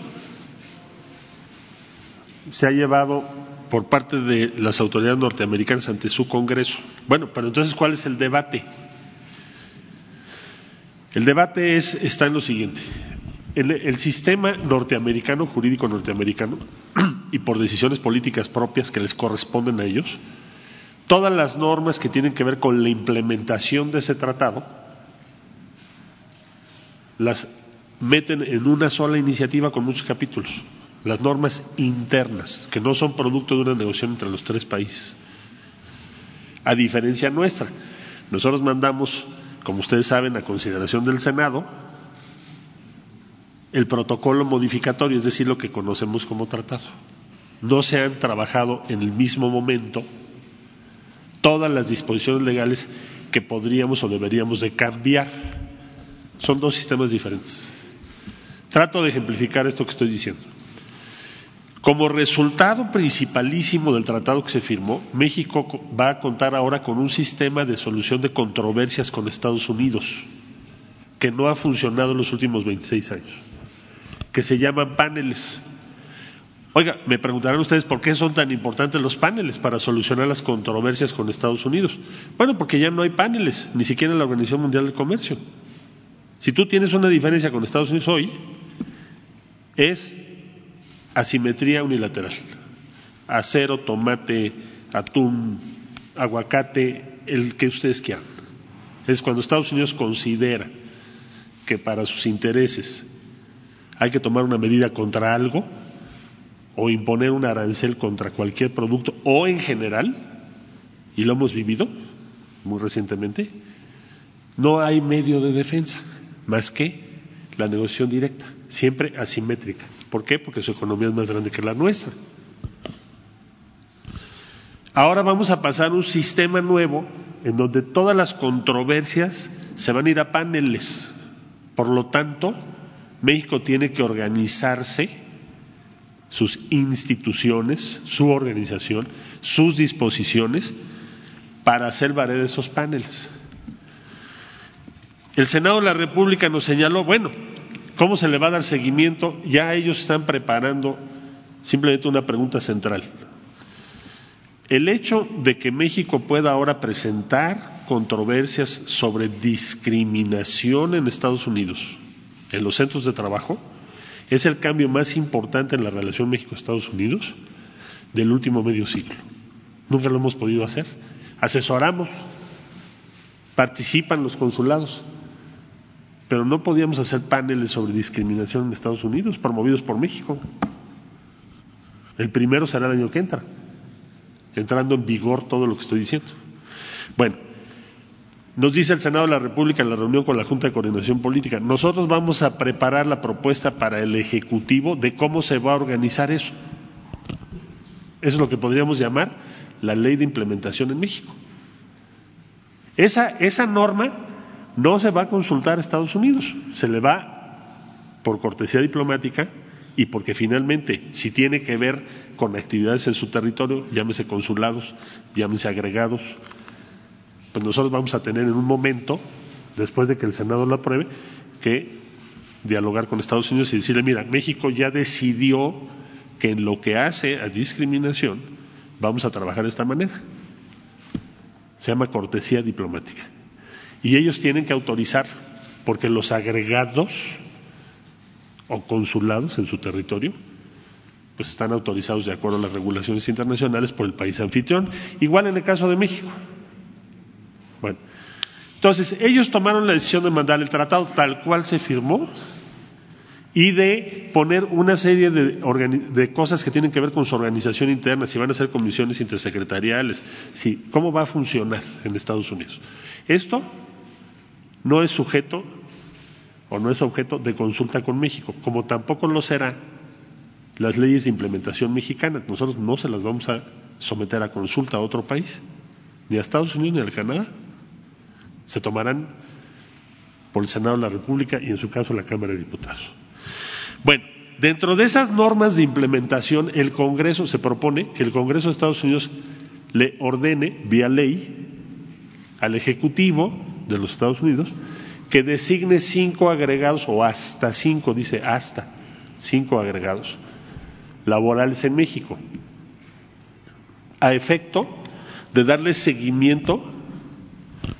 se ha llevado por parte de las autoridades norteamericanas ante su Congreso. Bueno, pero entonces, ¿cuál es el debate? El debate es, está en lo siguiente. El, el, sistema norteamericano, jurídico norteamericano, y por decisiones políticas propias que les corresponden a ellos, todas las normas que tienen que ver con la implementación de ese tratado, las meten en una sola iniciativa con muchos capítulos las normas internas, que no son producto de una negociación entre los tres países. A diferencia nuestra, nosotros mandamos, como ustedes saben, a consideración del Senado el protocolo modificatorio, es decir, lo que conocemos como tratado. No se han trabajado en el mismo momento todas las disposiciones legales que podríamos o deberíamos de cambiar. Son dos sistemas diferentes. Trato de ejemplificar esto que estoy diciendo. Como resultado principalísimo del tratado que se firmó, México va a contar ahora con un sistema de solución de controversias con Estados Unidos que no ha funcionado en los últimos 26 años, que se llaman paneles. Oiga, me preguntarán ustedes por qué son tan importantes los paneles para solucionar las controversias con Estados Unidos. Bueno, porque ya no hay paneles, ni siquiera en la Organización Mundial del Comercio. Si tú tienes una diferencia con Estados Unidos hoy, es asimetría unilateral. Acero, tomate, atún, aguacate, el que ustedes quieran. Es cuando Estados Unidos considera que para sus intereses hay que tomar una medida contra algo o imponer un arancel contra cualquier producto o en general, y lo hemos vivido muy recientemente, no hay medio de defensa más que la negociación directa, siempre asimétrica. ¿Por qué? Porque su economía es más grande que la nuestra. Ahora vamos a pasar a un sistema nuevo en donde todas las controversias se van a ir a paneles. Por lo tanto, México tiene que organizarse, sus instituciones, su organización, sus disposiciones, para hacer valer esos paneles. El Senado de la República nos señaló, bueno, ¿cómo se le va a dar seguimiento? Ya ellos están preparando simplemente una pregunta central. El hecho de que México pueda ahora presentar controversias sobre discriminación en Estados Unidos, en los centros de trabajo, es el cambio más importante en la relación México-Estados Unidos del último medio siglo. Nunca lo hemos podido hacer. Asesoramos, participan los consulados, pero no podíamos hacer paneles sobre discriminación en Estados Unidos promovidos por México. El primero será el año que entra, entrando en vigor todo lo que estoy diciendo. Bueno, nos dice el Senado de la República en la reunión con la Junta de Coordinación Política, nosotros vamos a preparar la propuesta para el Ejecutivo de cómo se va a organizar eso. Eso es lo que podríamos llamar la ley de implementación en México. Esa, esa norma no se va a consultar a Estados Unidos, se le va por cortesía diplomática y porque finalmente, si tiene que ver con actividades en su territorio, llámese consulados, llámese agregados, pues nosotros vamos a tener en un momento, después de que el Senado lo apruebe, que dialogar con Estados Unidos y decirle, mira, México ya decidió que en lo que hace a discriminación vamos a trabajar de esta manera. Se llama cortesía diplomática. Y ellos tienen que autorizar, porque los agregados o consulados en su territorio, pues están autorizados de acuerdo a las regulaciones internacionales por el país anfitrión. Igual en el caso de México. Bueno, entonces ellos tomaron la decisión de mandar el tratado tal cual se firmó y de poner una serie de, cosas que tienen que ver con su organización interna, si van a ser comisiones intersecretariales, si, cómo va a funcionar en Estados Unidos. Esto no es sujeto o no es objeto de consulta con México, como tampoco lo será las leyes de implementación mexicana. Nosotros no se las vamos a someter a consulta a otro país, ni a Estados Unidos ni al Canadá. Se tomarán por el Senado de la República y en su caso la Cámara de Diputados. Bueno, dentro de esas normas de implementación, el Congreso se propone que el Congreso de Estados Unidos le ordene vía ley al Ejecutivo de los Estados Unidos que designe cinco agregados o hasta cinco, dice hasta cinco agregados laborales en México, a efecto de darle seguimiento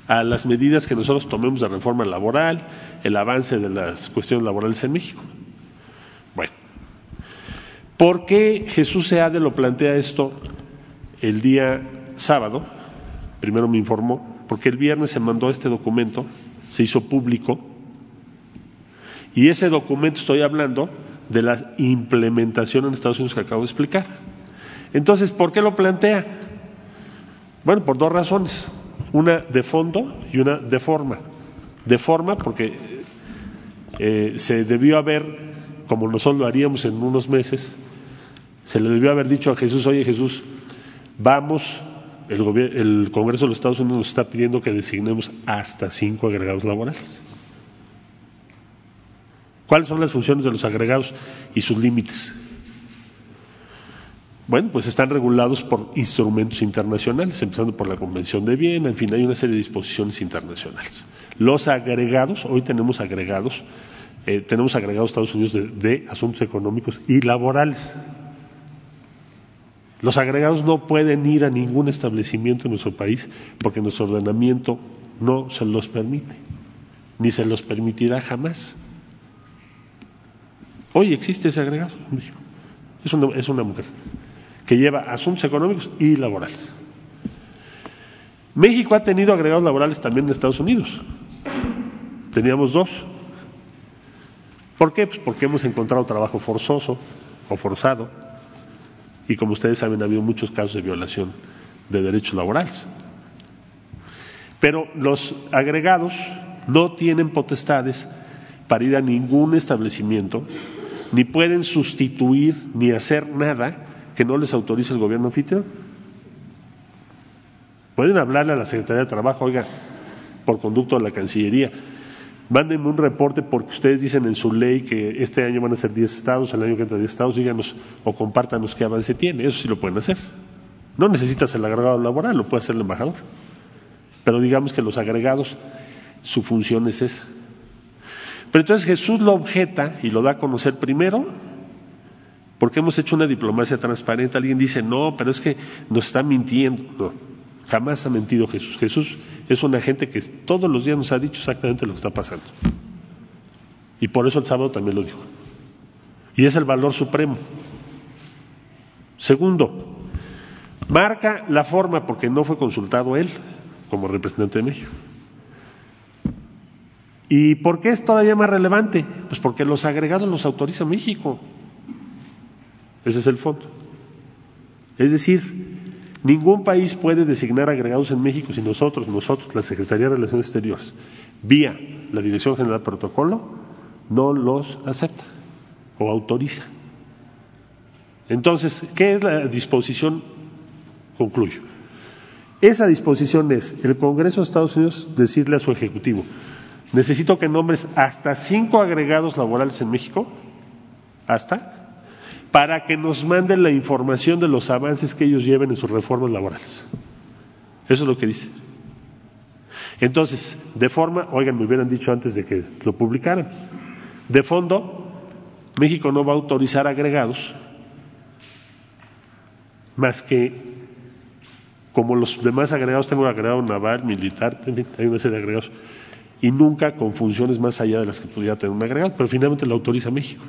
a las medidas que nosotros tomemos de reforma laboral, el avance de las cuestiones laborales en México. Bueno, ¿por qué Jesús Seade lo plantea esto el día sábado? Primero me informó, porque el viernes se mandó este documento, se hizo público, y ese documento estoy hablando de la implementación en Estados Unidos que acabo de explicar. Entonces, ¿por qué lo plantea? Bueno, por dos razones, una de fondo y una de forma. De forma porque eh, se debió haber, como nosotros lo haríamos en unos meses, se le debió haber dicho a Jesús, oye Jesús, vamos el, el Congreso de los Estados Unidos nos está pidiendo que designemos hasta cinco agregados laborales. ¿Cuáles son las funciones de los agregados y sus límites? Bueno, pues están regulados por instrumentos internacionales, empezando por la Convención de Viena, en fin, hay una serie de disposiciones internacionales. Los agregados, hoy tenemos agregados, eh, tenemos agregados Estados Unidos de asuntos económicos y laborales. Los agregados no pueden ir a ningún establecimiento en nuestro país porque nuestro ordenamiento no se los permite, ni se los permitirá jamás. Hoy existe ese agregado en México. Es una, mujer que lleva asuntos económicos y laborales. México ha tenido agregados laborales también en Estados Unidos. Teníamos dos. ¿Por qué? Pues porque hemos encontrado trabajo forzoso o forzado y como ustedes saben, ha habido muchos casos de violación de derechos laborales. Pero los agregados no tienen potestades para ir a ningún establecimiento, ni pueden sustituir ni hacer nada que no les autorice el gobierno anfitrión. Pueden hablarle a la Secretaría de Trabajo, oiga, por conducto de la Cancillería, Mándenme un reporte porque ustedes dicen en su ley que este año van a ser 10 estados, el año que entra 10 estados, díganos o compártanos qué avance tiene. Eso sí lo pueden hacer. No necesitas el agregado laboral, lo puede hacer el embajador. Pero digamos que los agregados, su función es esa. Pero entonces Jesús lo objeta y lo da a conocer primero porque hemos hecho una diplomacia transparente. Alguien dice, no, pero es que nos está mintiendo. No. Jamás ha mentido Jesús. Jesús es una gente que todos los días nos ha dicho exactamente lo que está pasando. Y por eso el sábado también lo dijo. Y es el valor supremo. Segundo, marca la forma porque no fue consultado él como representante de México. ¿Y por qué es todavía más relevante? Pues porque los agregados los autoriza México. Ese es el fondo. Es decir, Ningún país puede designar agregados en México si nosotros, nosotros, la Secretaría de Relaciones Exteriores, vía la Dirección General de Protocolo, no los acepta o autoriza. Entonces, ¿qué es la disposición? Concluyo. Esa disposición es el Congreso de Estados Unidos decirle a su Ejecutivo, necesito que nombres hasta cinco agregados laborales en México, hasta, para que nos manden la información de los avances que ellos lleven en sus reformas laborales. Eso es lo que dice. Entonces, de forma, oigan, me hubieran dicho antes de que lo publicaran, de fondo, México no va a autorizar agregados más que como los demás agregados, tengo agregado naval, militar, hay una serie de agregados, y nunca con funciones más allá de las que pudiera tener un agregado, pero finalmente lo autoriza México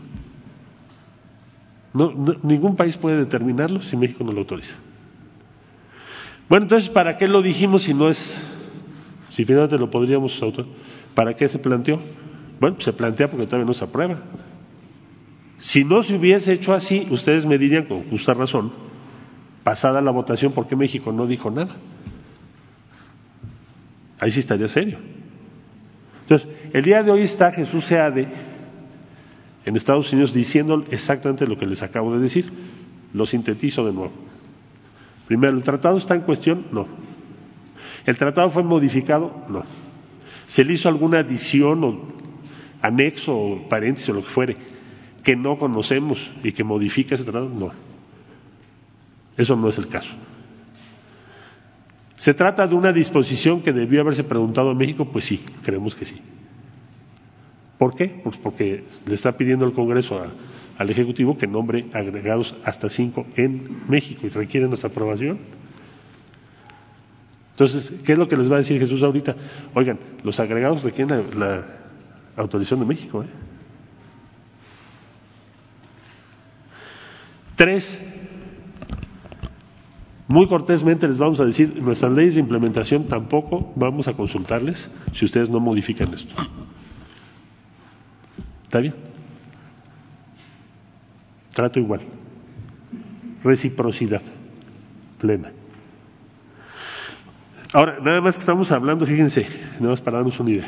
ningún país puede determinarlo si México no lo autoriza. Bueno, entonces, ¿para qué lo dijimos si no es, si finalmente lo podríamos autorizar? ¿Para qué se planteó? Bueno, pues se plantea porque todavía no se aprueba. Si no se hubiese hecho así, ustedes me dirían con justa razón, pasada la votación, ¿por qué México no dijo nada? Ahí sí estaría serio. Entonces, el día de hoy está Jesús Seade en Estados Unidos diciendo exactamente lo que les acabo de decir. Lo sintetizo de nuevo. Primero, ¿el tratado está en cuestión? No. ¿El tratado fue modificado? No. ¿Se le hizo alguna adición o anexo o paréntesis o lo que fuere que no conocemos y que modifica ese tratado? No. Eso no es el caso. ¿Se trata de una disposición que debió haberse preguntado a México? Pues sí, creemos que sí. ¿Por qué? Pues porque le está pidiendo el Congreso al Ejecutivo que nombre agregados hasta cinco en México y requiere nuestra aprobación. Entonces, ¿qué es lo que les va a decir Jesús ahorita? Oigan, los agregados requieren la, autorización de México. ¿eh? Tres, muy cortésmente les vamos a decir, nuestras leyes de implementación tampoco vamos a consultarles si ustedes no modifican esto. ¿Está bien? Trato igual. Reciprocidad plena. Ahora, nada más que estamos hablando, fíjense, nada más para darnos una idea,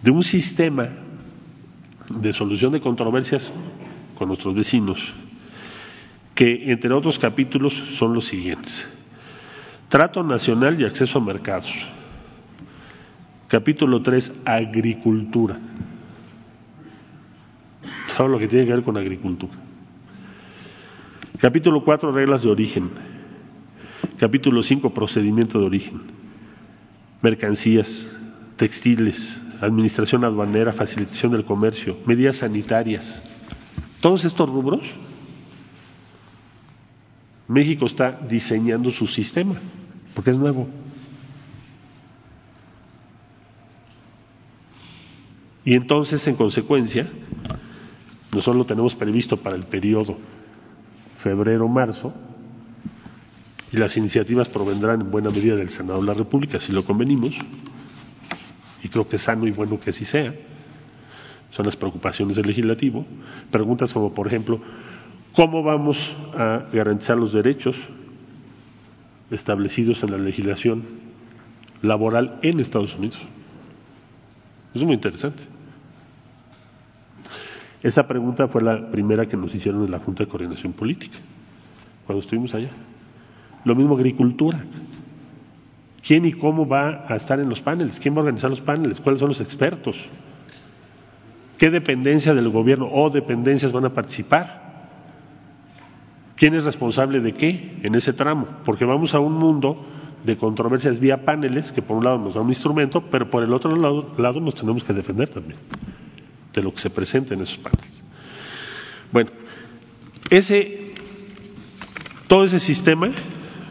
de un sistema de solución de controversias con nuestros vecinos, que entre otros capítulos son los siguientes. Trato nacional y acceso a mercados. Capítulo 3, agricultura. Todo lo que tiene que ver con agricultura. Capítulo 4, reglas de origen. Capítulo 5, procedimiento de origen. Mercancías, textiles, administración aduanera, facilitación del comercio, medidas sanitarias. Todos estos rubros, México está diseñando su sistema, porque es nuevo. Y entonces, en consecuencia, nosotros lo tenemos previsto para el periodo febrero-marzo, y las iniciativas provendrán en buena medida del Senado de la República, si lo convenimos, y creo que es sano y bueno que así sea, son las preocupaciones del legislativo. Preguntas como, por ejemplo, ¿cómo vamos a garantizar los derechos establecidos en la legislación laboral en Estados Unidos? Es muy interesante. Esa pregunta fue la primera que nos hicieron en la Junta de Coordinación Política, cuando estuvimos allá. Lo mismo agricultura. ¿Quién y cómo va a estar en los paneles? ¿Quién va a organizar los paneles? ¿Cuáles son los expertos? ¿Qué dependencia del gobierno o dependencias van a participar? ¿Quién es responsable de qué en ese tramo? Porque vamos a un mundo de controversias vía paneles, que por un lado nos da un instrumento, pero por el otro lado, lado nos tenemos que defender también de lo que se presenta en esos paneles. Bueno, ese, todo ese sistema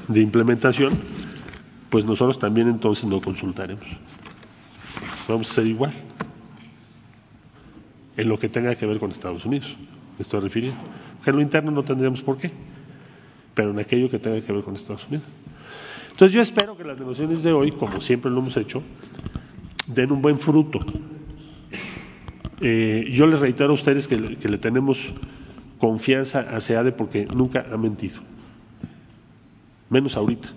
de implementación pues nosotros también entonces no consultaremos. Vamos a ser igual. En lo que tenga que ver con Estados Unidos, me estoy refiriendo. en lo interno no tendríamos por qué, pero en aquello que tenga que ver con Estados Unidos. Entonces yo espero que las negociaciones de hoy, como siempre lo hemos hecho, den un buen fruto. Eh, yo les reitero a ustedes que, le tenemos confianza a SEADE porque nunca ha mentido, menos ahorita.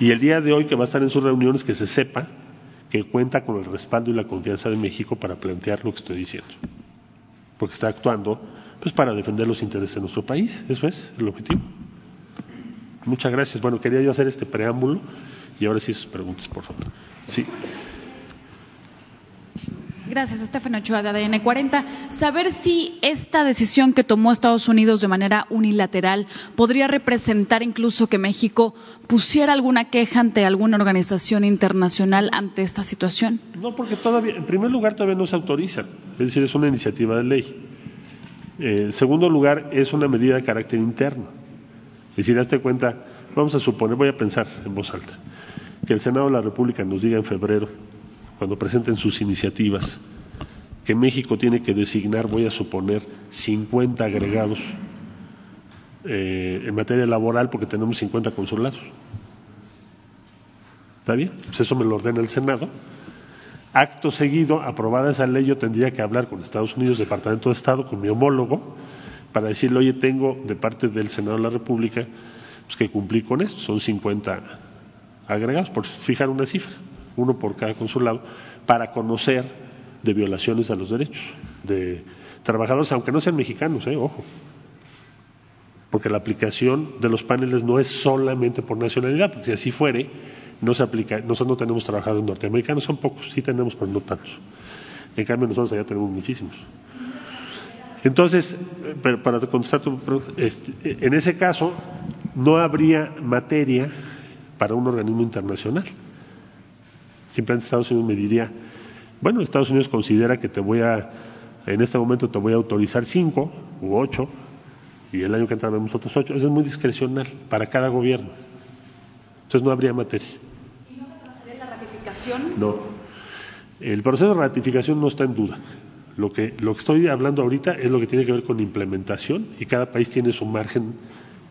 Y el día de hoy que va a estar en sus reuniones, que se sepa que cuenta con el respaldo y la confianza de México para plantear lo que estoy diciendo. Porque está actuando pues para defender los intereses de nuestro país. Eso es el objetivo. Muchas gracias. Bueno, quería yo hacer este preámbulo y ahora sí sus preguntas, por favor. Sí. Gracias, Estefano Ochoa de ADN 40. Saber si esta decisión que tomó Estados Unidos de manera unilateral podría representar incluso que México pusiera alguna queja ante alguna organización internacional ante esta situación. No, porque todavía, en primer lugar, todavía no se autoriza. Es decir, es una iniciativa de ley. Eh, en segundo lugar, es una medida de carácter interno. Es decir, hazte cuenta, vamos a suponer, voy a pensar en voz alta, que el Senado de la República nos diga en febrero cuando presenten sus iniciativas, que México tiene que designar, voy a suponer, 50 agregados eh, en materia laboral porque tenemos 50 consulados. ¿Está bien? Pues eso me lo ordena el Senado. Acto seguido, aprobada esa ley, yo tendría que hablar con Estados Unidos, Departamento de Estado, con mi homólogo, para decirle, oye, tengo de parte del Senado de la República pues, que cumplir con esto. Son 50 agregados, por fijar una cifra uno por cada consulado, para conocer de violaciones a los derechos de trabajadores, aunque no sean mexicanos, ¿eh? ojo. Porque la aplicación de los paneles no es solamente por nacionalidad, porque si así fuere, no se aplica, nosotros no tenemos trabajadores norteamericanos, son pocos, sí tenemos, pero no tantos. En cambio, nosotros allá tenemos muchísimos. Entonces, para contestar tu este, en ese caso, no habría materia para un organismo internacional. Simplemente Estados Unidos me diría, bueno, Estados Unidos considera que te voy a, en este momento te voy a autorizar cinco u ocho, y el año que entra vemos otros ocho. Eso es muy discrecional para cada gobierno. Entonces no habría materia. ¿Y no la ratificación? No. El proceso de ratificación no está en duda. Lo que, lo que estoy hablando ahorita es lo que tiene que ver con implementación y cada país tiene su margen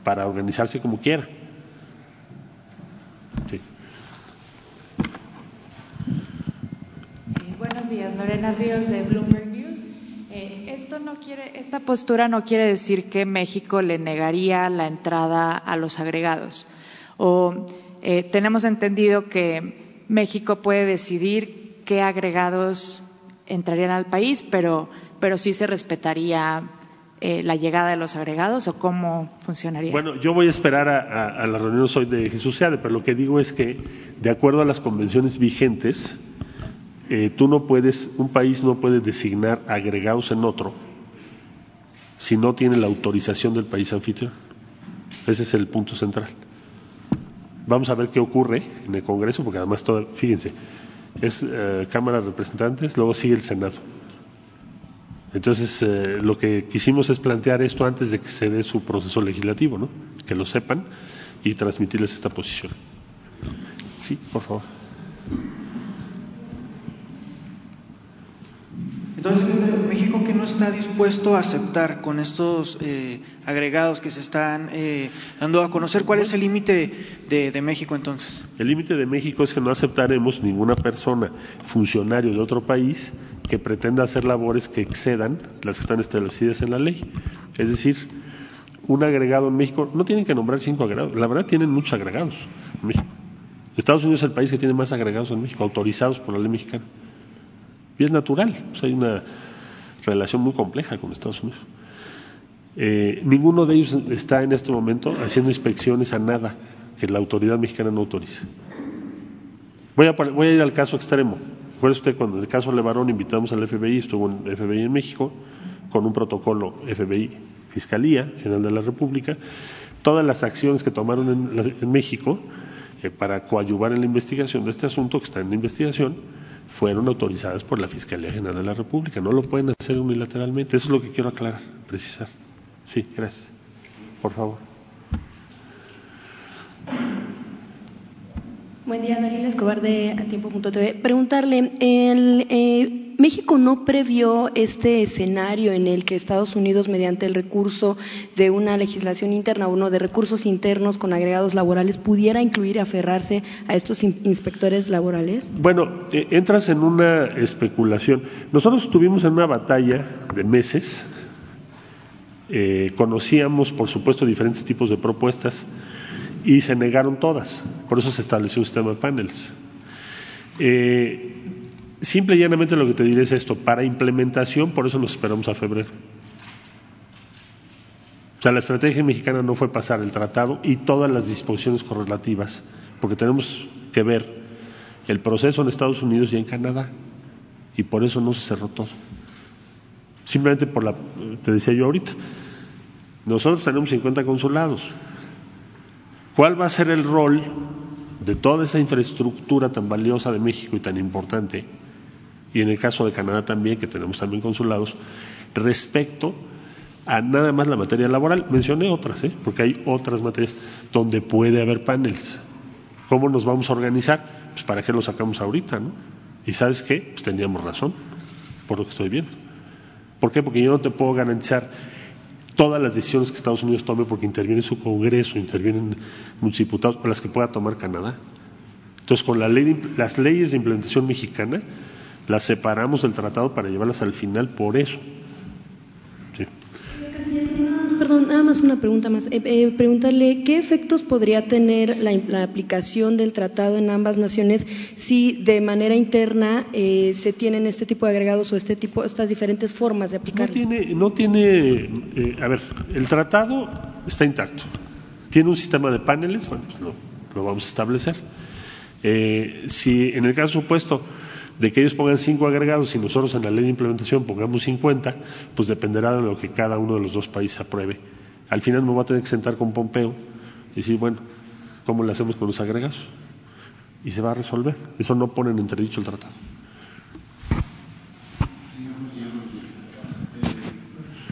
para organizarse como quiera. Días, Lorena Ríos de Bloomberg News. Eh, esto no quiere, esta postura no quiere decir que México le negaría la entrada a los agregados. O eh, tenemos entendido que México puede decidir qué agregados entrarían al país, pero, pero sí se respetaría eh, la llegada de los agregados o cómo funcionaría? Bueno, yo voy a esperar a, la reunión hoy de Jesús Seade, pero lo que digo es que, de acuerdo a las convenciones vigentes, eh, tú no puedes, un país no puede designar agregados en otro si no tiene la autorización del país anfitrión. Ese es el punto central. Vamos a ver qué ocurre en el Congreso, porque además, todo, fíjense, es eh, Cámara de Representantes, luego sigue el Senado. Entonces, eh, lo que quisimos es plantear esto antes de que se dé su proceso legislativo, ¿no? Que lo sepan y transmitirles esta posición. Sí, por favor. Entonces, México que no está dispuesto a aceptar con estos eh, agregados que se están eh, dando a conocer, ¿cuál es el límite de, México entonces? El límite de México es que no aceptaremos ninguna persona, funcionario de otro país, que pretenda hacer labores que excedan las que están establecidas en la ley. Es decir, un agregado en México, no tienen que nombrar cinco agregados, la verdad tienen muchos agregados en México. Estados Unidos es el país que tiene más agregados en México, autorizados por la ley mexicana. Y es natural, hay una relación muy compleja con Estados Unidos. Eh, ninguno de ellos está en este momento haciendo inspecciones a nada que la autoridad mexicana no autorice. Voy a, voy a ir al caso extremo. Recuerde usted cuando en el caso Levarón invitamos al FBI, estuvo en FBI en México, con un protocolo FBI Fiscalía General de la República, todas las acciones que tomaron en, México eh, para coadyuvar en la investigación de este asunto que está en la investigación, fueron autorizadas por la Fiscalía General de la República. No lo pueden hacer unilateralmente. Eso es lo que quiero aclarar, precisar. Sí, gracias. Por favor. Buen día, Dalila Escobar de Atiempo.tv. Preguntarle, el, eh, ¿México no previó este escenario en el que Estados Unidos, mediante el recurso de una legislación interna, uno de recursos internos con agregados laborales, pudiera incluir y aferrarse a estos inspectores laborales? Bueno, eh, entras en una especulación. Nosotros estuvimos en una batalla de meses, eh, conocíamos, por supuesto, diferentes tipos de propuestas y se negaron todas. Por eso se estableció un sistema de paneles. Eh, simple y llanamente lo que te diré es esto, para implementación, por eso nos esperamos a febrero. O sea, la estrategia mexicana no fue pasar el tratado y todas las disposiciones correlativas, porque tenemos que ver el proceso en Estados Unidos y en Canadá, y por eso no se cerró todo. Simplemente por la, te decía yo ahorita, nosotros tenemos 50 consulados, ¿Cuál va a ser el rol de toda esa infraestructura tan valiosa de México y tan importante, y en el caso de Canadá también, que tenemos también consulados, respecto a nada más la materia laboral? Mencioné otras, ¿eh? porque hay otras materias donde puede haber paneles. ¿Cómo nos vamos a organizar? Pues para qué lo sacamos ahorita, ¿no? Y sabes qué? Pues teníamos razón, por lo que estoy viendo. ¿Por qué? Porque yo no te puedo garantizar todas las decisiones que Estados Unidos tome porque interviene su Congreso, intervienen muchos diputados, para las que pueda tomar Canadá. Entonces, con la ley las leyes de implementación mexicana las separamos del tratado para llevarlas al final por eso. Perdón, nada más una pregunta más. Eh, eh, preguntarle qué efectos podría tener la, aplicación del tratado en ambas naciones si de manera interna eh, se tienen este tipo de agregados o este tipo, estas diferentes formas de aplicar. No tiene, no tiene a ver, el tratado está intacto. Tiene un sistema de paneles, bueno, pues lo, lo vamos a establecer. si en el caso supuesto de que ellos pongan cinco agregados y nosotros en la ley de implementación pongamos 50, pues dependerá de lo que cada uno de los dos países apruebe. Al final me voy a tener que sentar con Pompeo y decir, bueno, ¿cómo le hacemos con los agregados? Y se va a resolver. Eso no pone en entredicho el tratado.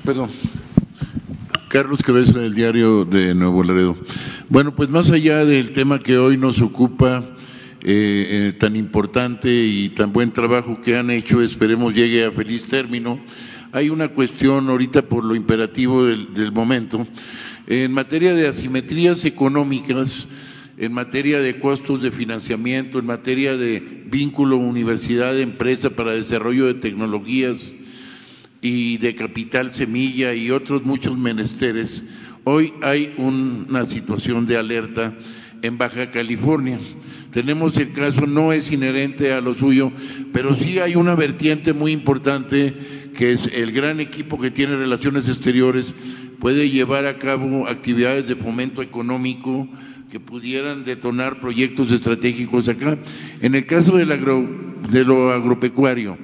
Perdón. Carlos Cabeza del diario de Nuevo Laredo. Bueno, pues más allá del tema que hoy nos ocupa, eh, eh, tan importante y tan buen trabajo que han hecho, esperemos llegue a feliz término. Hay una cuestión ahorita por lo imperativo del, momento. En materia de asimetrías económicas, en materia de costos de financiamiento, en materia de vínculo universidad-empresa para desarrollo de tecnologías y de capital semilla y otros muchos menesteres, hoy hay una situación de alerta en Baja California. Tenemos el caso, no es inherente a lo suyo, pero sí hay una vertiente muy importante que es el gran equipo que tiene relaciones exteriores puede llevar a cabo actividades de fomento económico que pudieran detonar proyectos estratégicos acá. En el caso del de lo agropecuario,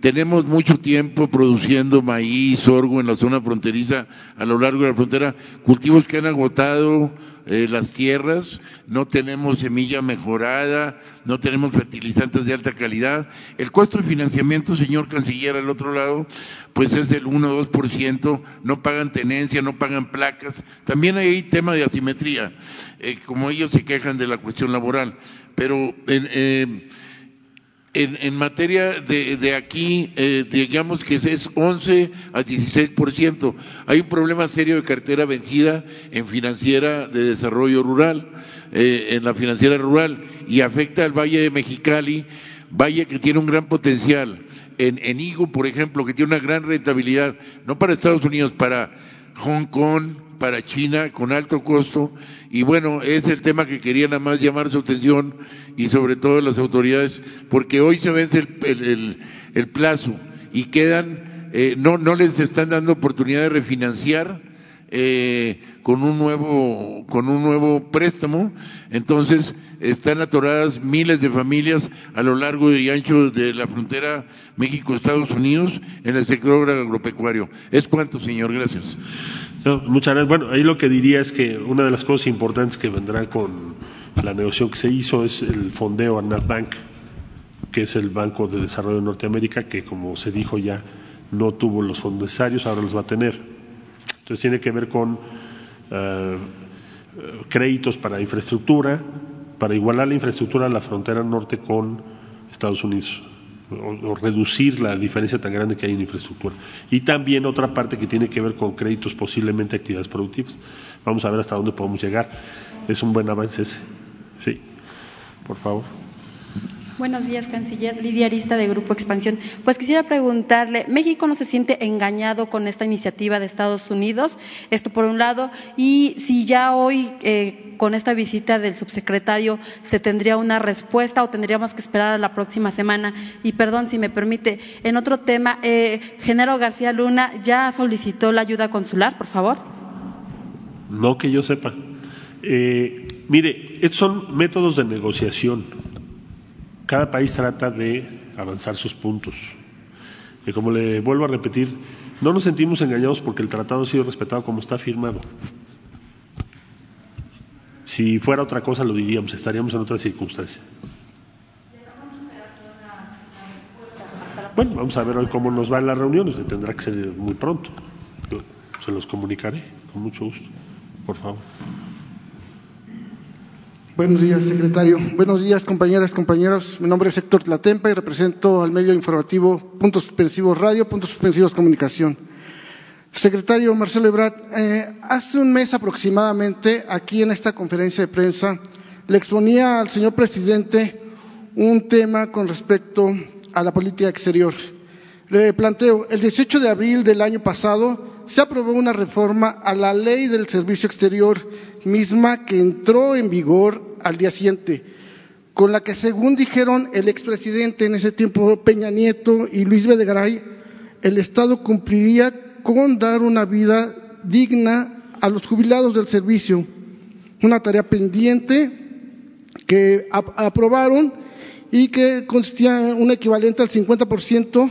tenemos mucho tiempo produciendo maíz, sorgo en la zona fronteriza, a lo largo de la frontera, cultivos que han agotado eh, las tierras, no tenemos semilla mejorada, no tenemos fertilizantes de alta calidad. El costo de financiamiento, señor canciller, al otro lado, pues es del 1 o 2%, no pagan tenencia, no pagan placas. También hay tema de asimetría, eh, como ellos se quejan de la cuestión laboral. Pero eh, en, materia de, aquí, eh, digamos que es 11 a 16%. Hay un problema serio de cartera vencida en financiera de desarrollo rural, eh, en la financiera rural, y afecta al Valle de Mexicali, valle que tiene un gran potencial. En, en Igo, por ejemplo, que tiene una gran rentabilidad, no para Estados Unidos, para Hong Kong, para China con alto costo y bueno, es el tema que quería nada más llamar su atención y sobre todo las autoridades porque hoy se vence el, el, plazo y quedan, eh, no, no les están dando oportunidad de refinanciar eh, con un nuevo con un nuevo préstamo entonces están atoradas miles de familias a lo largo y ancho de la frontera México-Estados Unidos en el sector agropecuario. ¿Es cuánto, señor? Gracias muchas gracias. Bueno, ahí lo que diría es que una de las cosas importantes que vendrá con la negociación que se hizo es el fondeo a NatBank, que es el Banco de Desarrollo de Norteamérica, que como se dijo ya no tuvo los fondos necesarios, ahora los va a tener. Entonces tiene que ver con eh, créditos para infraestructura, para igualar la infraestructura de la frontera norte con Estados Unidos o, reducir la diferencia tan grande que hay en infraestructura. Y también otra parte que tiene que ver con créditos, posiblemente actividades productivas. Vamos a ver hasta dónde podemos llegar. Es un buen avance ese. Sí, por favor. Buenos días, canciller. Lidia Arista de Grupo Expansión. Pues quisiera preguntarle, ¿México no se siente engañado con esta iniciativa de Estados Unidos? Esto por un lado. Y si ya hoy, eh, con esta visita del subsecretario, se tendría una respuesta o tendríamos que esperar a la próxima semana. Y perdón, si me permite, en otro tema, eh, Genaro García Luna ya solicitó la ayuda consular, por favor. No que yo sepa. Eh, mire, estos son métodos de negociación cada país trata de avanzar sus puntos. Y como le vuelvo a repetir, no nos sentimos engañados porque el tratado ha sido respetado como está firmado. Si fuera otra cosa lo diríamos, estaríamos en otra circunstancia. Bueno, vamos a ver hoy cómo nos va en las reuniones, tendrá que ser muy pronto. se los comunicaré con mucho gusto, por favor. Buenos días, secretario. Buenos días, compañeras, compañeros. Mi nombre es Héctor Tlatempa y represento al medio informativo Puntos Suspensivos Radio, Puntos Suspensivos Comunicación. Secretario Marcelo Ebrard, eh, hace un mes aproximadamente, aquí en esta conferencia de prensa, le exponía al señor presidente un tema con respecto a la política exterior. Le planteo, el 18 de abril del año pasado se aprobó una reforma a la ley del servicio exterior misma que entró en vigor al día siguiente, con la que, según dijeron el expresidente en ese tiempo Peña Nieto y Luis Videgaray, el Estado cumpliría con dar una vida digna a los jubilados del servicio, una tarea pendiente que aprobaron y que consistía en un equivalente al 50%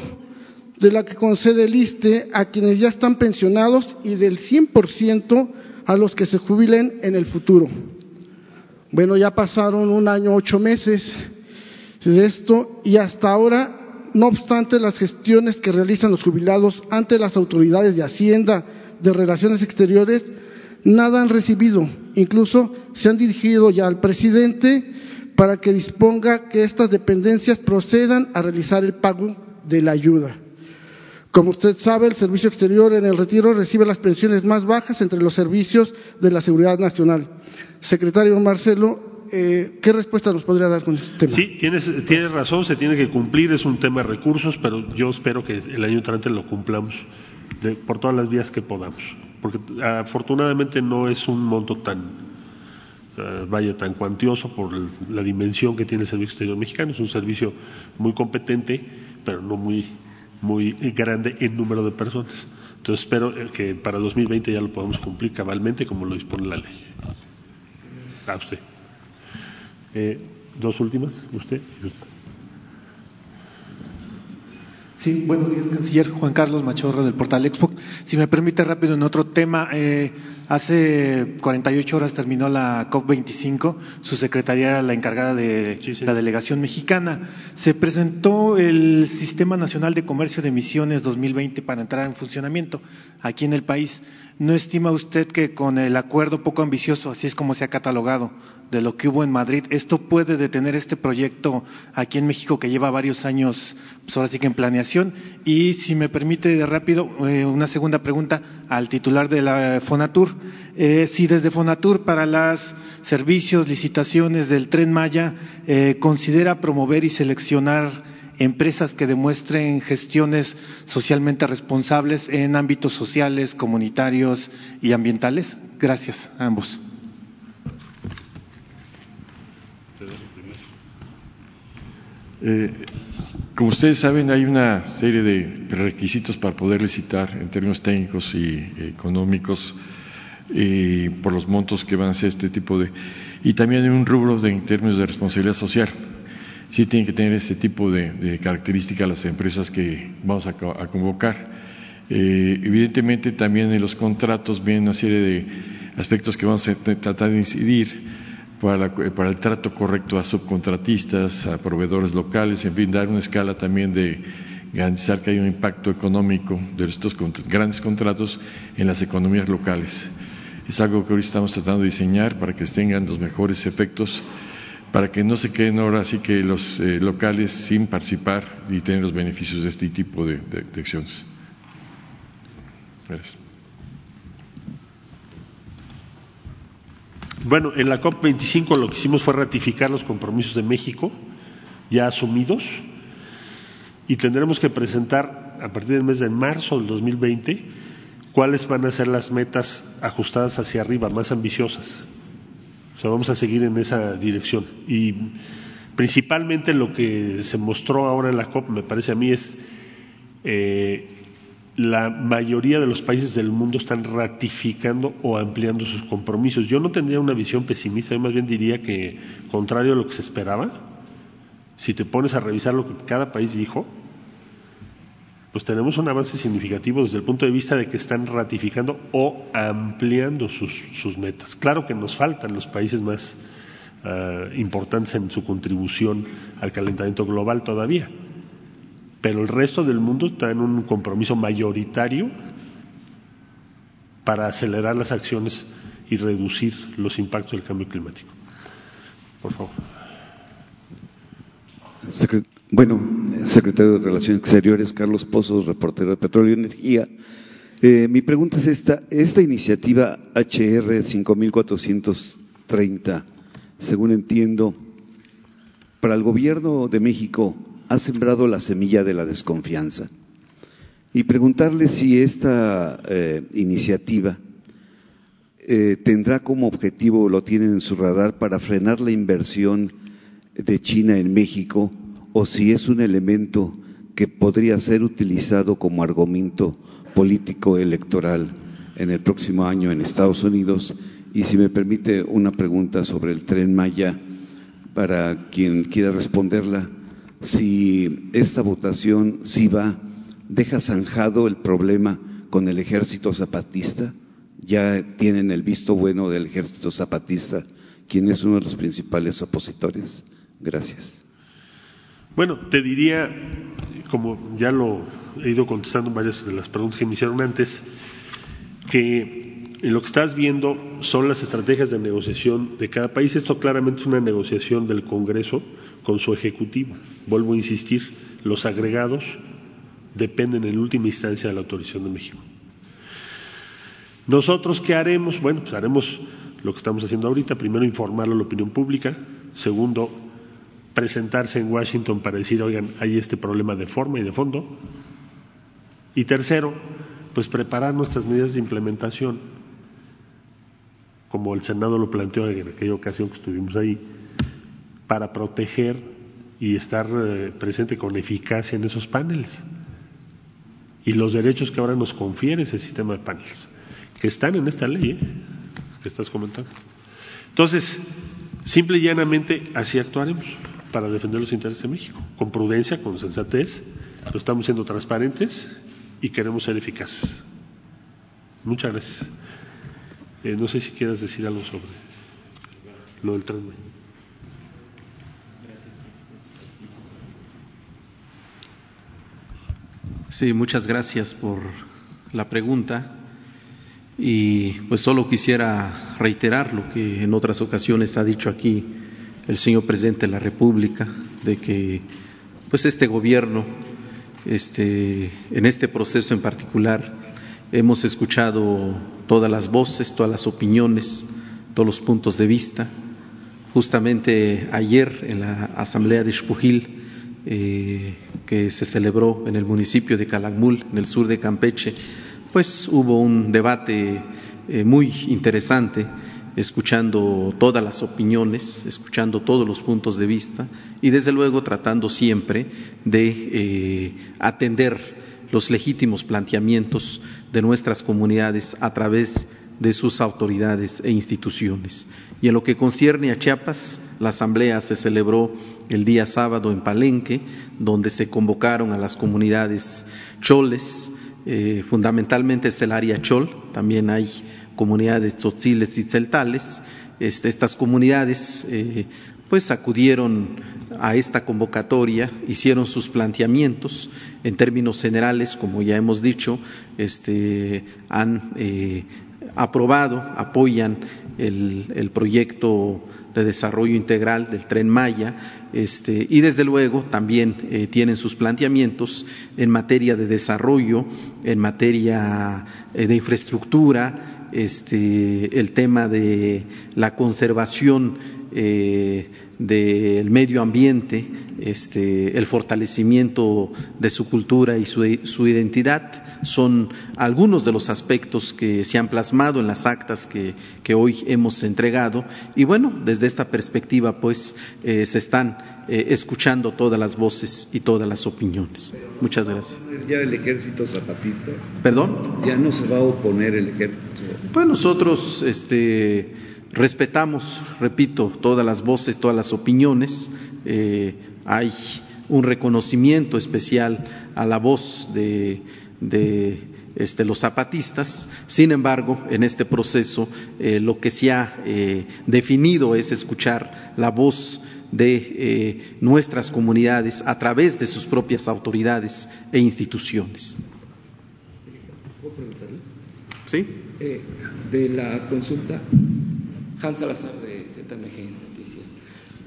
de la que concede el ISTE a quienes ya están pensionados y del 100% a los que se jubilen en el futuro. Bueno, ya pasaron un año, ocho meses de esto y hasta ahora, no obstante las gestiones que realizan los jubilados ante las autoridades de Hacienda, de Relaciones Exteriores, nada han recibido. Incluso se han dirigido ya al presidente para que disponga que estas dependencias procedan a realizar el pago de la ayuda. Como usted sabe, el Servicio Exterior en el retiro recibe las pensiones más bajas entre los servicios de la Seguridad Nacional. Secretario Marcelo, eh, ¿qué respuesta nos podría dar con este tema? Sí, tienes, razón, se tiene que cumplir, es un tema de recursos, pero yo espero que el año entrante lo cumplamos por todas las vías que podamos, porque afortunadamente no es un monto tan eh, vaya tan cuantioso por la dimensión que tiene el Servicio Exterior Mexicano. Es un servicio muy competente, pero no muy, muy grande en número de personas. Entonces espero que para 2020 ya lo podamos cumplir cabalmente como lo dispone la ley. A usted. Eh, dos últimas, usted. Sí, buenos días, canciller Juan Carlos Machorra del portal Expo. Si me permite rápido en otro tema, eh, hace 48 horas terminó la COP25, su secretaría era la encargada de la delegación mexicana. Se presentó el Sistema Nacional de Comercio de Emisiones 2020 para entrar en funcionamiento aquí en el país. ¿No estima usted que con el acuerdo poco ambicioso, así es como se ha catalogado, de lo que hubo en Madrid, esto puede detener este proyecto aquí en México que lleva varios años, pues ahora sí que en planeación? Y si me permite de rápido, eh, una segunda pregunta al titular de la Fonatur. Eh, si desde Fonatur para los servicios, licitaciones del tren Maya, eh, considera promover y seleccionar empresas que demuestren gestiones socialmente responsables en ámbitos sociales, comunitarios y ambientales? Gracias a ambos. Eh, como ustedes saben, hay una serie de requisitos para poder licitar en términos técnicos y económicos eh, por los montos que van a ser este tipo de... Y también hay un rubro de, en términos de responsabilidad social sí tienen que tener ese tipo de, características las empresas que vamos a, convocar. Eh, evidentemente también en los contratos viene una serie de aspectos que vamos a tratar de incidir para, para, el trato correcto a subcontratistas, a proveedores locales, en fin, dar una escala también de garantizar que hay un impacto económico de estos grandes contratos en las economías locales. Es algo que hoy estamos tratando de diseñar para que tengan los mejores efectos para que no se queden ahora así que los eh, locales sin participar y tener los beneficios de este tipo de, acciones. Bueno, en la COP25 lo que hicimos fue ratificar los compromisos de México ya asumidos y tendremos que presentar a partir del mes de marzo del 2020 cuáles van a ser las metas ajustadas hacia arriba, más ambiciosas. O sea, vamos a seguir en esa dirección. Y principalmente lo que se mostró ahora en la COP, me parece a mí, es eh, la mayoría de los países del mundo están ratificando o ampliando sus compromisos. Yo no tendría una visión pesimista, yo más bien diría que, contrario a lo que se esperaba, si te pones a revisar lo que cada país dijo, pues tenemos un avance significativo desde el punto de vista de que están ratificando o ampliando sus, metas. Claro que nos faltan los países más ah, importantes en su contribución al calentamiento global todavía, pero el resto del mundo está en un compromiso mayoritario para acelerar las acciones y reducir los impactos del cambio climático. Por favor. Bueno, secretario de Relaciones Exteriores, Carlos Pozos, reportero de Petróleo y Energía. Eh, mi pregunta es esta, esta iniciativa HR 5430, según entiendo, para el gobierno de México ha sembrado la semilla de la desconfianza. Y preguntarle si esta eh, iniciativa eh, tendrá como objetivo, lo tienen en su radar, para frenar la inversión de China en México o si es un elemento que podría ser utilizado como argumento político electoral en el próximo año en Estados Unidos. Y si me permite una pregunta sobre el tren Maya, para quien quiera responderla, si esta votación, si va, deja zanjado el problema con el ejército zapatista, ya tienen el visto bueno del ejército zapatista, quien es uno de los principales opositores. Gracias. Bueno, te diría, como ya lo he ido contestando en varias de las preguntas que me hicieron antes, que lo que estás viendo son las estrategias de negociación de cada país. Esto claramente es una negociación del Congreso con su Ejecutivo. Vuelvo a insistir, los agregados dependen en última instancia de la autorización de México. Nosotros, ¿qué haremos? Bueno, pues haremos lo que estamos haciendo ahorita. Primero, informarlo a la opinión pública. Segundo, presentarse en Washington para decir, oigan, hay este problema de forma y de fondo. Y tercero, pues preparar nuestras medidas de implementación como el Senado lo planteó en aquella ocasión que estuvimos ahí, para proteger y estar eh, presente con eficacia en esos paneles. Y los derechos que ahora nos confiere ese sistema de paneles, que están en esta ley ¿eh? que estás comentando. Entonces, simple y llanamente así actuaremos para defender los intereses de México, con prudencia, con sensatez, pero estamos siendo transparentes y queremos ser eficaces. Muchas gracias. Eh, no sé si quieras decir algo sobre lo del tren. Sí, muchas gracias por la pregunta. Y pues solo quisiera reiterar lo que en otras ocasiones ha dicho aquí el señor presidente de la República, de que pues este gobierno, este, en este proceso en particular, hemos escuchado todas las voces, todas las opiniones, todos los puntos de vista. Justamente ayer en la asamblea de Xpujil, eh, que se celebró en el municipio de Calakmul, en el sur de Campeche, pues hubo un debate eh, muy interesante, escuchando todas las opiniones, escuchando todos los puntos de vista y desde luego tratando siempre de eh, atender los legítimos planteamientos de nuestras comunidades a través de sus autoridades e instituciones. Y en lo que concierne a Chiapas, la asamblea se celebró el día sábado en Palenque, donde se convocaron a las comunidades choles, eh, fundamentalmente es el área chol, también hay comunidades tzotziles y celtales. Este, estas comunidades eh, pues acudieron a esta convocatoria, hicieron sus planteamientos en términos generales, como ya hemos dicho, este, han eh, aprobado, apoyan el, proyecto de desarrollo integral del tren Maya este, y desde luego también eh, tienen sus planteamientos en materia de desarrollo, en materia eh, de infraestructura, este, el tema de la conservación del medio ambiente, este, el fortalecimiento de su cultura y su, identidad, son algunos de los aspectos que se han plasmado en las actas que, hoy hemos entregado. Y bueno, desde esta perspectiva, pues, eh, se están eh, escuchando todas las voces y todas las opiniones. Muchas gracias. ¿Ya el ejército zapatista? ¿Perdón? ¿Ya no se va a oponer el ejército? Pues nosotros, este Respetamos, repito, todas las voces, todas las opiniones. Eh, hay un reconocimiento especial a la voz de, este, los zapatistas. Sin embargo, en este proceso eh, lo que se ha eh, definido es escuchar la voz de nuestras comunidades a través de sus propias autoridades e instituciones. ¿Puedo preguntarle? Sí. de la consulta Hans Salazar de ZMG Noticias.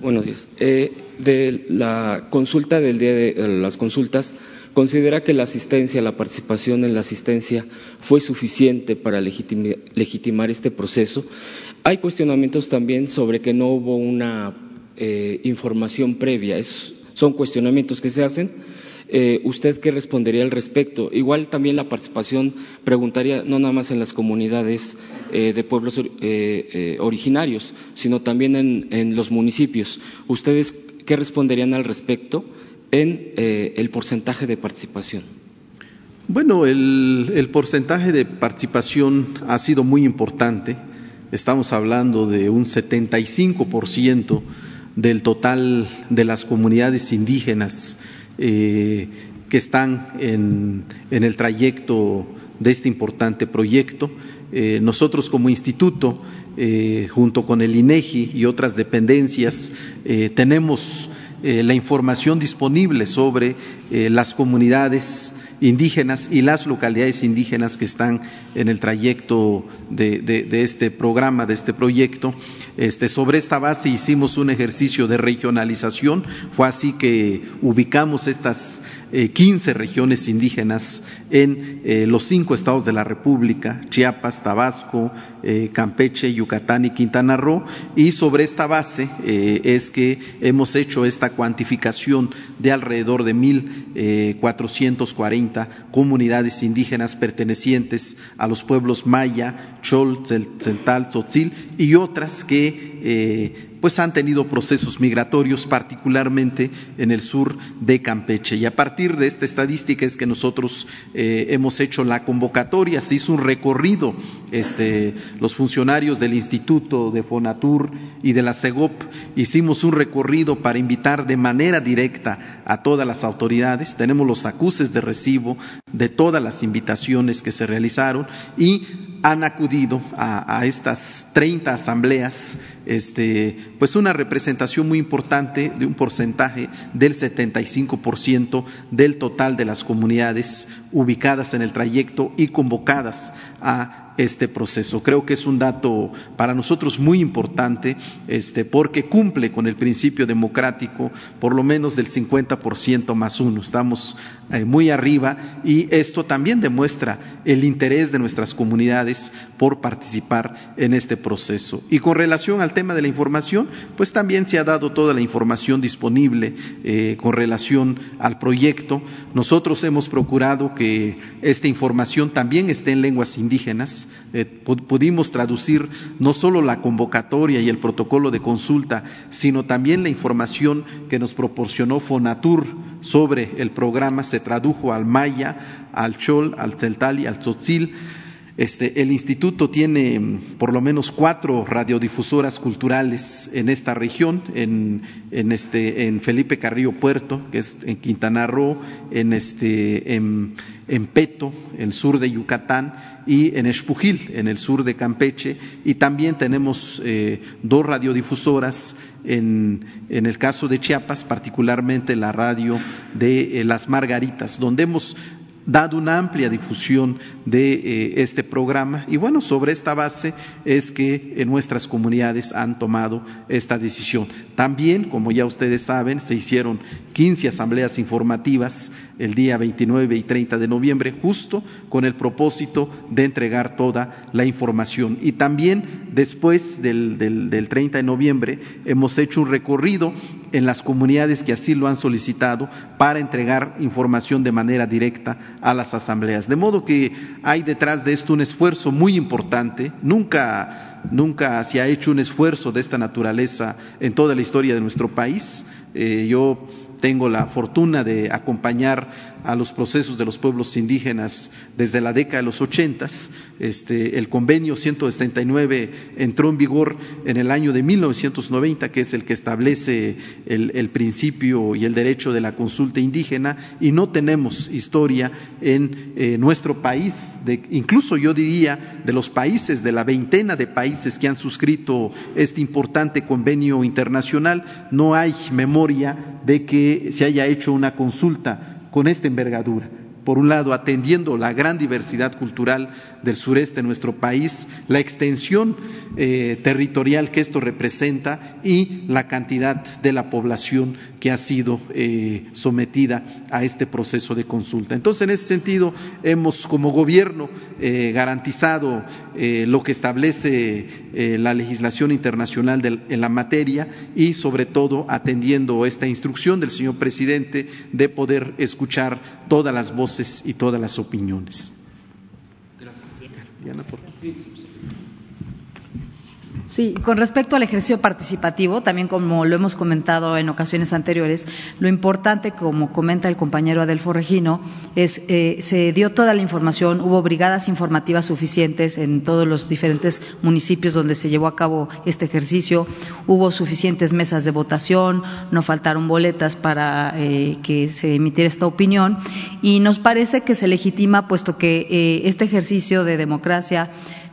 Buenos días. Eh, de la consulta del día de eh, las consultas, ¿considera que la asistencia, la participación en la asistencia fue suficiente para legitimar este proceso? Hay cuestionamientos también sobre que no hubo una eh, información previa. son cuestionamientos que se hacen eh, ¿Usted qué respondería al respecto? Igual también la participación, preguntaría, no nada más en las comunidades eh, de pueblos eh, originarios, sino también en, los municipios. ¿Ustedes qué responderían al respecto en el porcentaje de participación? Bueno, el, el porcentaje de participación ha sido muy importante. Estamos hablando de un 75% del total de las comunidades indígenas eh, que están en, el trayecto de este importante proyecto. Eh, nosotros como instituto, eh, junto con el INEGI y otras dependencias, tenemos la información disponible sobre las comunidades indígenas y las localidades indígenas que están en el trayecto de, este programa, de este proyecto. Este, sobre esta base hicimos un ejercicio de regionalización, fue así que ubicamos estas eh, 15 regiones indígenas en eh, los cinco estados de la República, Chiapas, Tabasco, eh, Campeche, Yucatán y Quintana Roo, y sobre esta base eh, es que hemos hecho esta cuantificación de alrededor de 1.440 comunidades indígenas pertenecientes a los pueblos maya, chol, celtal, tzotzil y otras que eh, pues han tenido procesos migratorios, particularmente en el sur de Campeche. Y a partir de esta estadística es que nosotros eh, hemos hecho la convocatoria, se hizo un recorrido, este, los funcionarios del Instituto de Fonatur y de la CEGOP hicimos un recorrido para invitar de manera directa a todas las autoridades, tenemos los acuses de recibo de todas las invitaciones que se realizaron y han acudido a, estas 30 asambleas, este, pues una representación muy importante de un porcentaje del 75% del total de las comunidades ubicadas en el trayecto y convocadas a este proceso. Creo que es un dato para nosotros muy importante, este, porque cumple con el principio democrático, por lo menos del 50% más uno. Estamos eh, muy arriba y esto también demuestra el interés de nuestras comunidades por participar en este proceso. Y con relación al tema de la información, pues también se ha dado toda la información disponible eh, con relación al proyecto. Nosotros hemos procurado que esta información también esté en lenguas indígenas eh, pudimos traducir no solo la convocatoria y el protocolo de consulta, sino también la información que nos proporcionó Fonatur sobre el programa, se tradujo al maya, al chol, al celtal y al tzotzil este, el instituto tiene mm, por lo menos cuatro radiodifusoras culturales en esta región, en, este, en Felipe Carrillo Puerto, que es en Quintana Roo, en, este, en, Peto, el sur de Yucatán, y en Espujil, en el sur de Campeche. Y también tenemos eh, dos radiodifusoras en, en, el caso de Chiapas, particularmente la radio de eh, Las Margaritas, donde hemos dado una amplia difusión de eh, este programa y bueno, sobre esta base es que en nuestras comunidades han tomado esta decisión. También, como ya ustedes saben, se hicieron 15 asambleas informativas el día 29 y 30 de noviembre, justo con el propósito de entregar toda la información. Y también después del, del, del 30 de noviembre hemos hecho un recorrido en las comunidades que así lo han solicitado para entregar información de manera directa a las asambleas. De modo que hay detrás de esto un esfuerzo muy importante. Nunca, nunca se ha hecho un esfuerzo de esta naturaleza en toda la historia de nuestro país. Eh, yo tengo la fortuna de acompañar a los procesos de los pueblos indígenas desde la década de los ochentas. Este, el convenio 169 entró en vigor en el año de 1990, que es el que establece el, principio y el derecho de la consulta indígena, y no tenemos historia en eh, nuestro país, de, incluso yo diría de los países, de la veintena de países que han suscrito este importante convenio internacional, no hay memoria de que se haya hecho una consulta con esta envergadura. Por un lado, atendiendo la gran diversidad cultural del sureste de nuestro país, la extensión eh, territorial que esto representa y la cantidad de la población que ha sido eh, sometida a este proceso de consulta. Entonces, en ese sentido, hemos como gobierno eh, garantizado lo que establece la legislación internacional en la materia y, sobre todo, atendiendo esta instrucción del señor presidente de poder escuchar todas las voces y todas las opiniones. Gracias. Diana, por... sí, sí. Sí, con respecto al ejercicio participativo, también como lo hemos comentado en ocasiones anteriores, lo importante, como comenta el compañero Adelfo Regino, es eh, se dio toda la información, hubo brigadas informativas suficientes en todos los diferentes municipios donde se llevó a cabo este ejercicio, hubo suficientes mesas de votación, no faltaron boletas para eh, que se emitiera esta opinión y nos parece que se legitima, puesto que eh, este ejercicio de democracia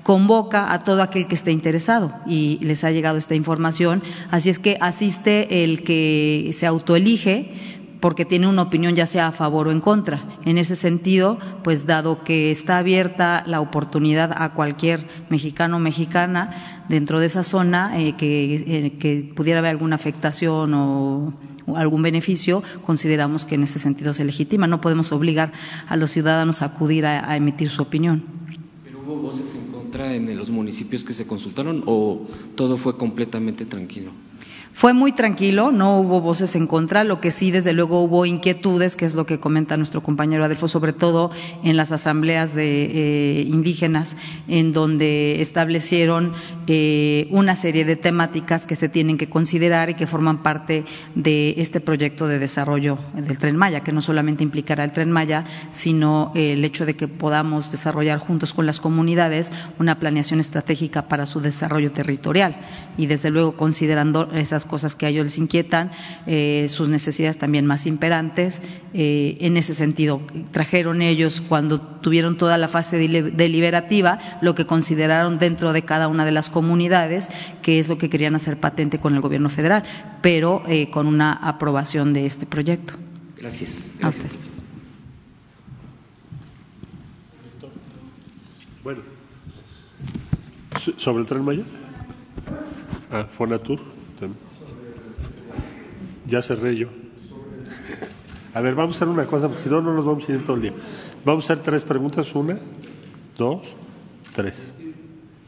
convoca a todo aquel que esté interesado y les ha llegado esta información. Así es que asiste el que se autoelige porque tiene una opinión ya sea a favor o en contra. En ese sentido, pues dado que está abierta la oportunidad a cualquier mexicano o mexicana dentro de esa zona eh, eh, que, pudiera haber alguna afectación o, algún beneficio, consideramos que en ese sentido se legitima. No podemos obligar a los ciudadanos a acudir a, a emitir su opinión. Pero hubo voces en en los municipios que se consultaron o todo fue completamente tranquilo? Fue muy tranquilo, no hubo voces en contra, lo que sí, desde luego, hubo inquietudes, que es lo que comenta nuestro compañero Adelfo, sobre todo en las asambleas de eh, indígenas, en donde establecieron eh, una serie de temáticas que se tienen que considerar y que forman parte de este proyecto de desarrollo del Tren Maya, que no solamente implicará el Tren Maya, sino eh, el hecho de que podamos desarrollar juntos con las comunidades una planeación estratégica para su desarrollo territorial y, desde luego, considerando esas cosas que a ellos les inquietan, eh, sus necesidades también más imperantes. Eh, en ese sentido, trajeron ellos, cuando tuvieron toda la fase deliberativa, lo que consideraron dentro de cada una de las comunidades, que es lo que querían hacer patente con el gobierno federal, pero eh, con una aprobación de este proyecto. Gracias. Gracias. Bueno, sobre el tren Maya. Ah, Fonatur. Ya cerré yo. A ver, vamos a hacer una cosa, porque si no, no nos vamos a ir todo el día. Vamos a hacer tres preguntas. Una, dos, tres.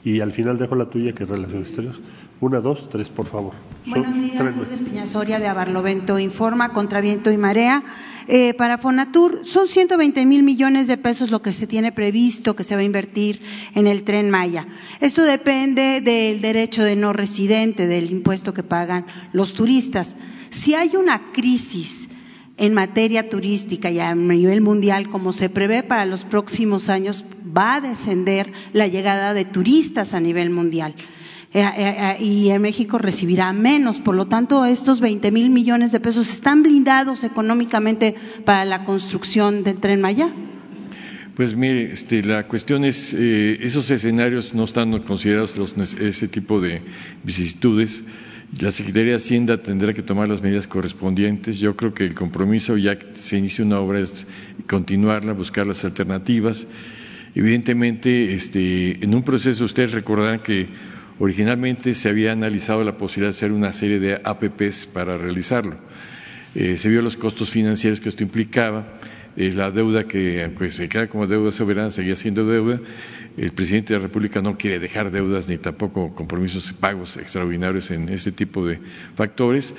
Y al final dejo la tuya, que es Relaciones Exteriores. Una, dos, tres, por favor. Buenos días, Lourdes Piñasoria de Abarlovento Informa, contra viento y marea. Eh, para Fonatur son 120 mil millones de pesos lo que se tiene previsto que se va a invertir en el tren Maya. Esto depende del derecho de no residente, del impuesto que pagan los turistas. Si hay una crisis en materia turística y a nivel mundial, como se prevé para los próximos años, va a descender la llegada de turistas a nivel mundial. Eh, eh, eh, y en México recibirá menos. Por lo tanto, estos 20 mil millones de pesos están blindados económicamente para la construcción del tren Maya. Pues mire, este, la cuestión es, esos escenarios no están considerados los, ese tipo de vicisitudes. La Secretaría de Hacienda tendrá que tomar las medidas correspondientes. Yo creo que el compromiso, ya que se inicia una obra, es continuarla, buscar las alternativas. Evidentemente, este, en un proceso, ustedes recordarán que Originalmente se había analizado la posibilidad de hacer una serie de APPs para realizarlo. Eh, se vio los costos financieros que esto implicaba, eh, la deuda que, aunque se queda como deuda soberana, seguía siendo deuda. El presidente de la República no quiere dejar deudas ni tampoco compromisos de pagos extraordinarios en este tipo de factores.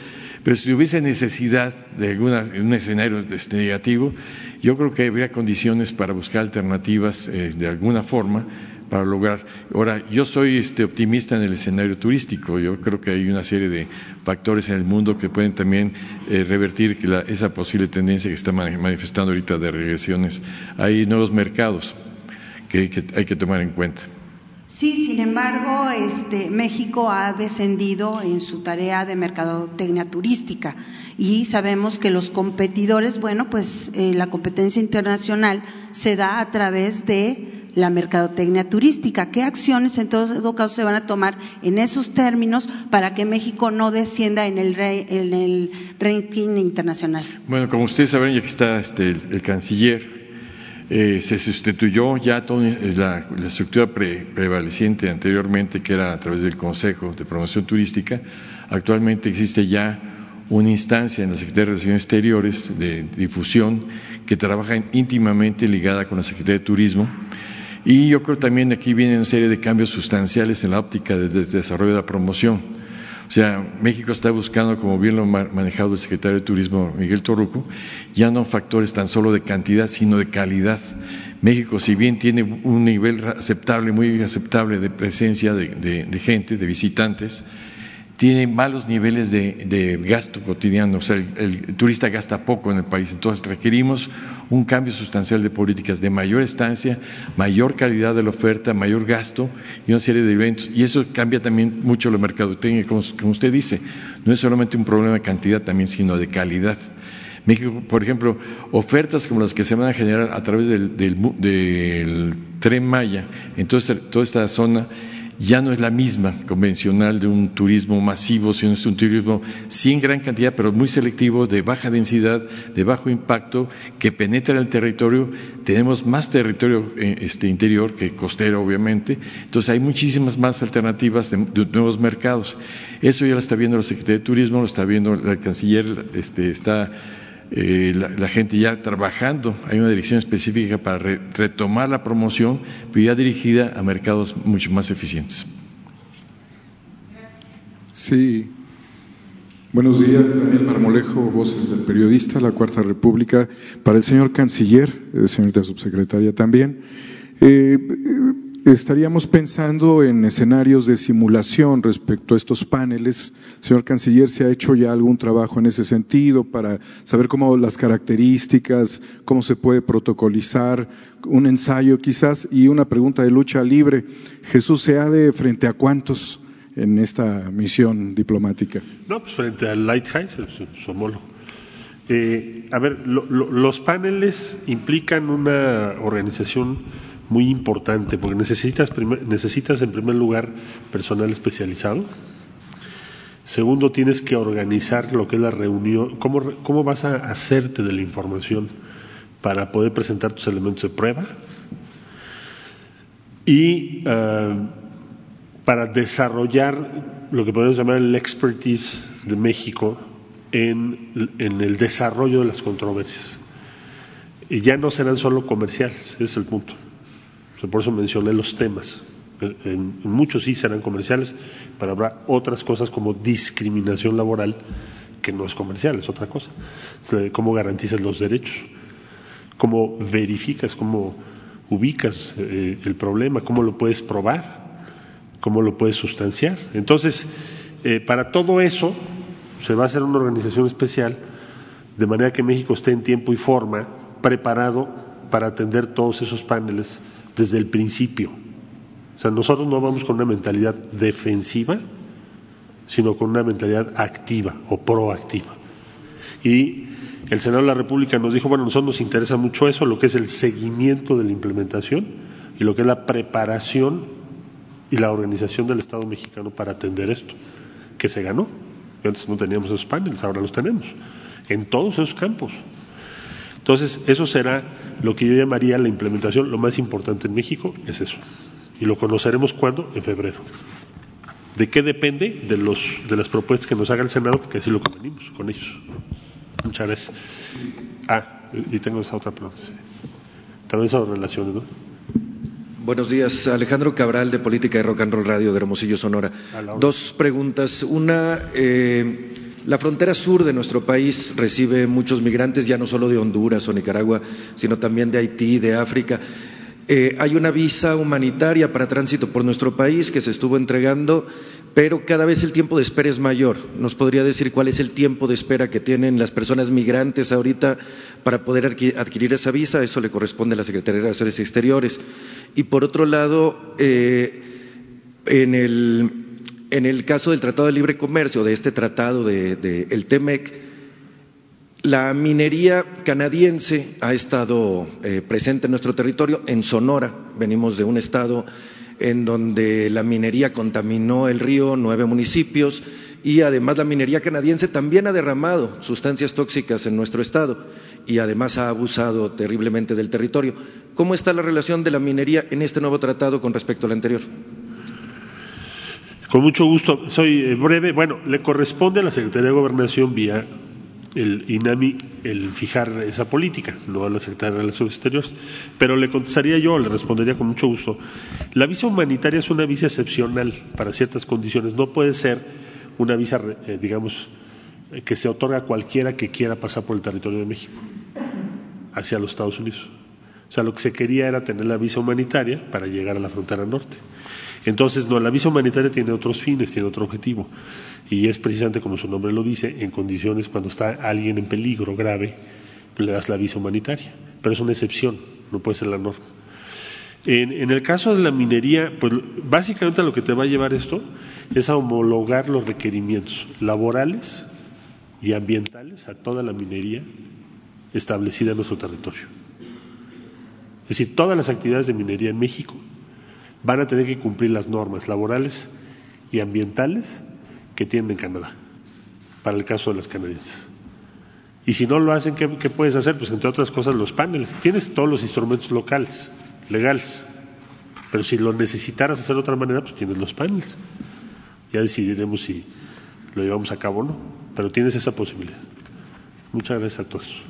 Pero si hubiese necesidad de alguna, un escenario este, negativo, yo creo que habría condiciones para buscar alternativas eh, de alguna forma para lograr. Ahora, yo soy este, optimista en el escenario turístico. Yo creo que hay una serie de factores en el mundo que pueden también eh, revertir esa posible tendencia que está manifestando ahorita de regresiones. Hay nuevos mercados que, hay que tomar en cuenta. Sí, sin embargo, este, México ha descendido en su tarea de mercadotecnia turística y sabemos que los competidores, bueno, pues eh, la competencia internacional se da a través de la mercadotecnia turística. ¿Qué acciones en todo caso se van a tomar en esos términos para que México no descienda en el, en el ranking internacional? Bueno, como ustedes saben, ya que está este, el, canciller, eh, se sustituyó ya toda la, estructura prevaleciente anteriormente, que era a través del Consejo de Promoción Turística. Actualmente existe ya una instancia en la Secretaría de Relaciones Exteriores de difusión que trabaja íntimamente ligada con la Secretaría de Turismo y yo creo también aquí viene una serie de cambios sustanciales en la óptica del desarrollo de la promoción. O sea, México está buscando, como bien lo ha manejado el secretario de Turismo Miguel Torruco, ya no factores tan solo de cantidad, sino de calidad. México, si bien tiene un nivel aceptable, muy aceptable de presencia de gente, de visitantes, tiene malos niveles de, gasto cotidiano, o sea, el, turista gasta poco en el país, entonces requerimos un cambio sustancial de políticas de mayor estancia, mayor calidad de la oferta, mayor gasto y una serie de eventos, y eso cambia también mucho la mercadotecnia, como, como usted dice, no es solamente un problema de cantidad también, sino de calidad. México, por ejemplo, ofertas como las que se van a generar a través del, del tren Maya en toda esta zona ya no es la misma convencional de un turismo masivo, sino es un turismo sí en gran cantidad, pero muy selectivo, de baja densidad, de bajo impacto, que penetra el territorio. Tenemos más territorio eh, este, interior que costero, obviamente. Entonces hay muchísimas más alternativas de, nuevos mercados. Eso ya lo está viendo la Secretaría de Turismo, lo está viendo el canciller, este, está eh, la, gente ya trabajando, hay una dirección específica para retomar la promoción, pero ya dirigida a mercados mucho más eficientes. Sí, Buenos días, Daniel Marmolejo, Voces del Periodista, La Cuarta República. Para el señor Canciller, eh, señorita subsecretaria también, eh, estaríamos pensando en escenarios de simulación respecto a estos paneles. Señor Canciller, ¿se ha hecho ya algún trabajo en ese sentido para saber cómo las características, cómo se puede protocolizar, un ensayo quizás y una pregunta de lucha libre? Jesús, ¿se ha de frente a cuántos? en esta misión diplomática? No, pues frente al Lighthouse, su, homólogo. Eh, a ver, los paneles implican una organización muy importante porque necesitas, necesitas en primer lugar personal especializado. Segundo, tienes que organizar lo que es la reunión, cómo, cómo vas a hacerte de la información para poder presentar tus elementos de prueba. Y ah, para desarrollar lo que podemos llamar el expertise de México en, el desarrollo de las controversias. Y ya no serán solo comerciales, ese es el punto. Por eso mencioné los temas. Muchos sí serán comerciales, pero habrá otras cosas como discriminación laboral, que no es comercial, es otra cosa. Cómo garantizas los derechos, cómo verificas, cómo ubicas eh, el problema, cómo lo puedes probar cómo lo puedes sustanciar. Entonces, eh, para todo eso se va a hacer una organización especial de manera que México esté en tiempo y forma preparado para atender todos esos paneles desde el principio. O sea, nosotros no vamos con una mentalidad defensiva, sino con una mentalidad activa o proactiva. Y el Senado de la República nos dijo, bueno, a nosotros nos interesa mucho eso, lo que es el seguimiento de la implementación y lo que es la preparación y la organización del Estado mexicano para atender esto, que se ganó. Antes no teníamos esos paneles, ahora los tenemos, en todos esos campos. Entonces, eso será lo que yo llamaría la implementación, lo más importante en México es eso. Y lo conoceremos cuándo? En febrero. ¿De qué depende? De, los, de las propuestas que nos haga el Senado, porque así lo convenimos con ellos. Muchas gracias. Ah, y tengo esa otra pregunta. También son relaciones, ¿no? Buenos días, Alejandro Cabral de Política de Rock and Roll Radio de Hermosillo, Sonora. Dos preguntas. Una, eh, la frontera sur de nuestro país recibe muchos migrantes, ya no solo de Honduras o Nicaragua, sino también de Haití, de África. Eh, hay una visa humanitaria para tránsito por nuestro país que se estuvo entregando, pero cada vez el tiempo de espera es mayor. ¿Nos podría decir cuál es el tiempo de espera que tienen las personas migrantes ahorita para poder adquirir esa visa? Eso le corresponde a la Secretaría de Relaciones Exteriores. Y por otro lado, eh, en, el, en, el, caso del Tratado de Libre Comercio, de este tratado del de, el TEMEC, la minería canadiense ha estado eh, presente en nuestro territorio, en Sonora. Venimos de un estado en donde la minería contaminó el río, nueve municipios, y además la minería canadiense también ha derramado sustancias tóxicas en nuestro estado y además ha abusado terriblemente del territorio. ¿Cómo está la relación de la minería en este nuevo tratado con respecto al anterior? Con mucho gusto. Soy eh, breve. Bueno, le corresponde a la Secretaría de Gobernación vía el INAMI el fijar esa política, no a la Secretaría de Relaciones Exteriores. Pero le contestaría yo, le respondería con mucho gusto. La visa humanitaria es una visa excepcional para ciertas condiciones. No puede ser una visa, eh, digamos, que se otorga a cualquiera que quiera pasar por el territorio de México hacia los Estados Unidos. O sea, lo que se quería era tener la visa humanitaria para llegar a la frontera norte. Entonces, no, la visa humanitaria tiene otros fines, tiene otro objetivo. Y es precisamente como su nombre lo dice, en condiciones cuando está alguien en peligro grave, le das la visa humanitaria. Pero es una excepción, no puede ser la norma. En, el caso de la minería, pues básicamente lo que te va a llevar esto es a homologar los requerimientos laborales y ambientales a toda la minería establecida en nuestro territorio. Es decir, todas las actividades de minería en México van a tener que cumplir las normas laborales y ambientales que tienen en Canadá, para el caso de las canadienses. Y si no lo hacen, ¿qué, puedes hacer? Pues entre otras cosas los paneles. Tienes todos los instrumentos locales, legales, pero si lo necesitaras hacer de otra manera, pues tienes los paneles. Ya decidiremos si lo llevamos a cabo o no, pero tienes esa posibilidad. Muchas gracias a todos.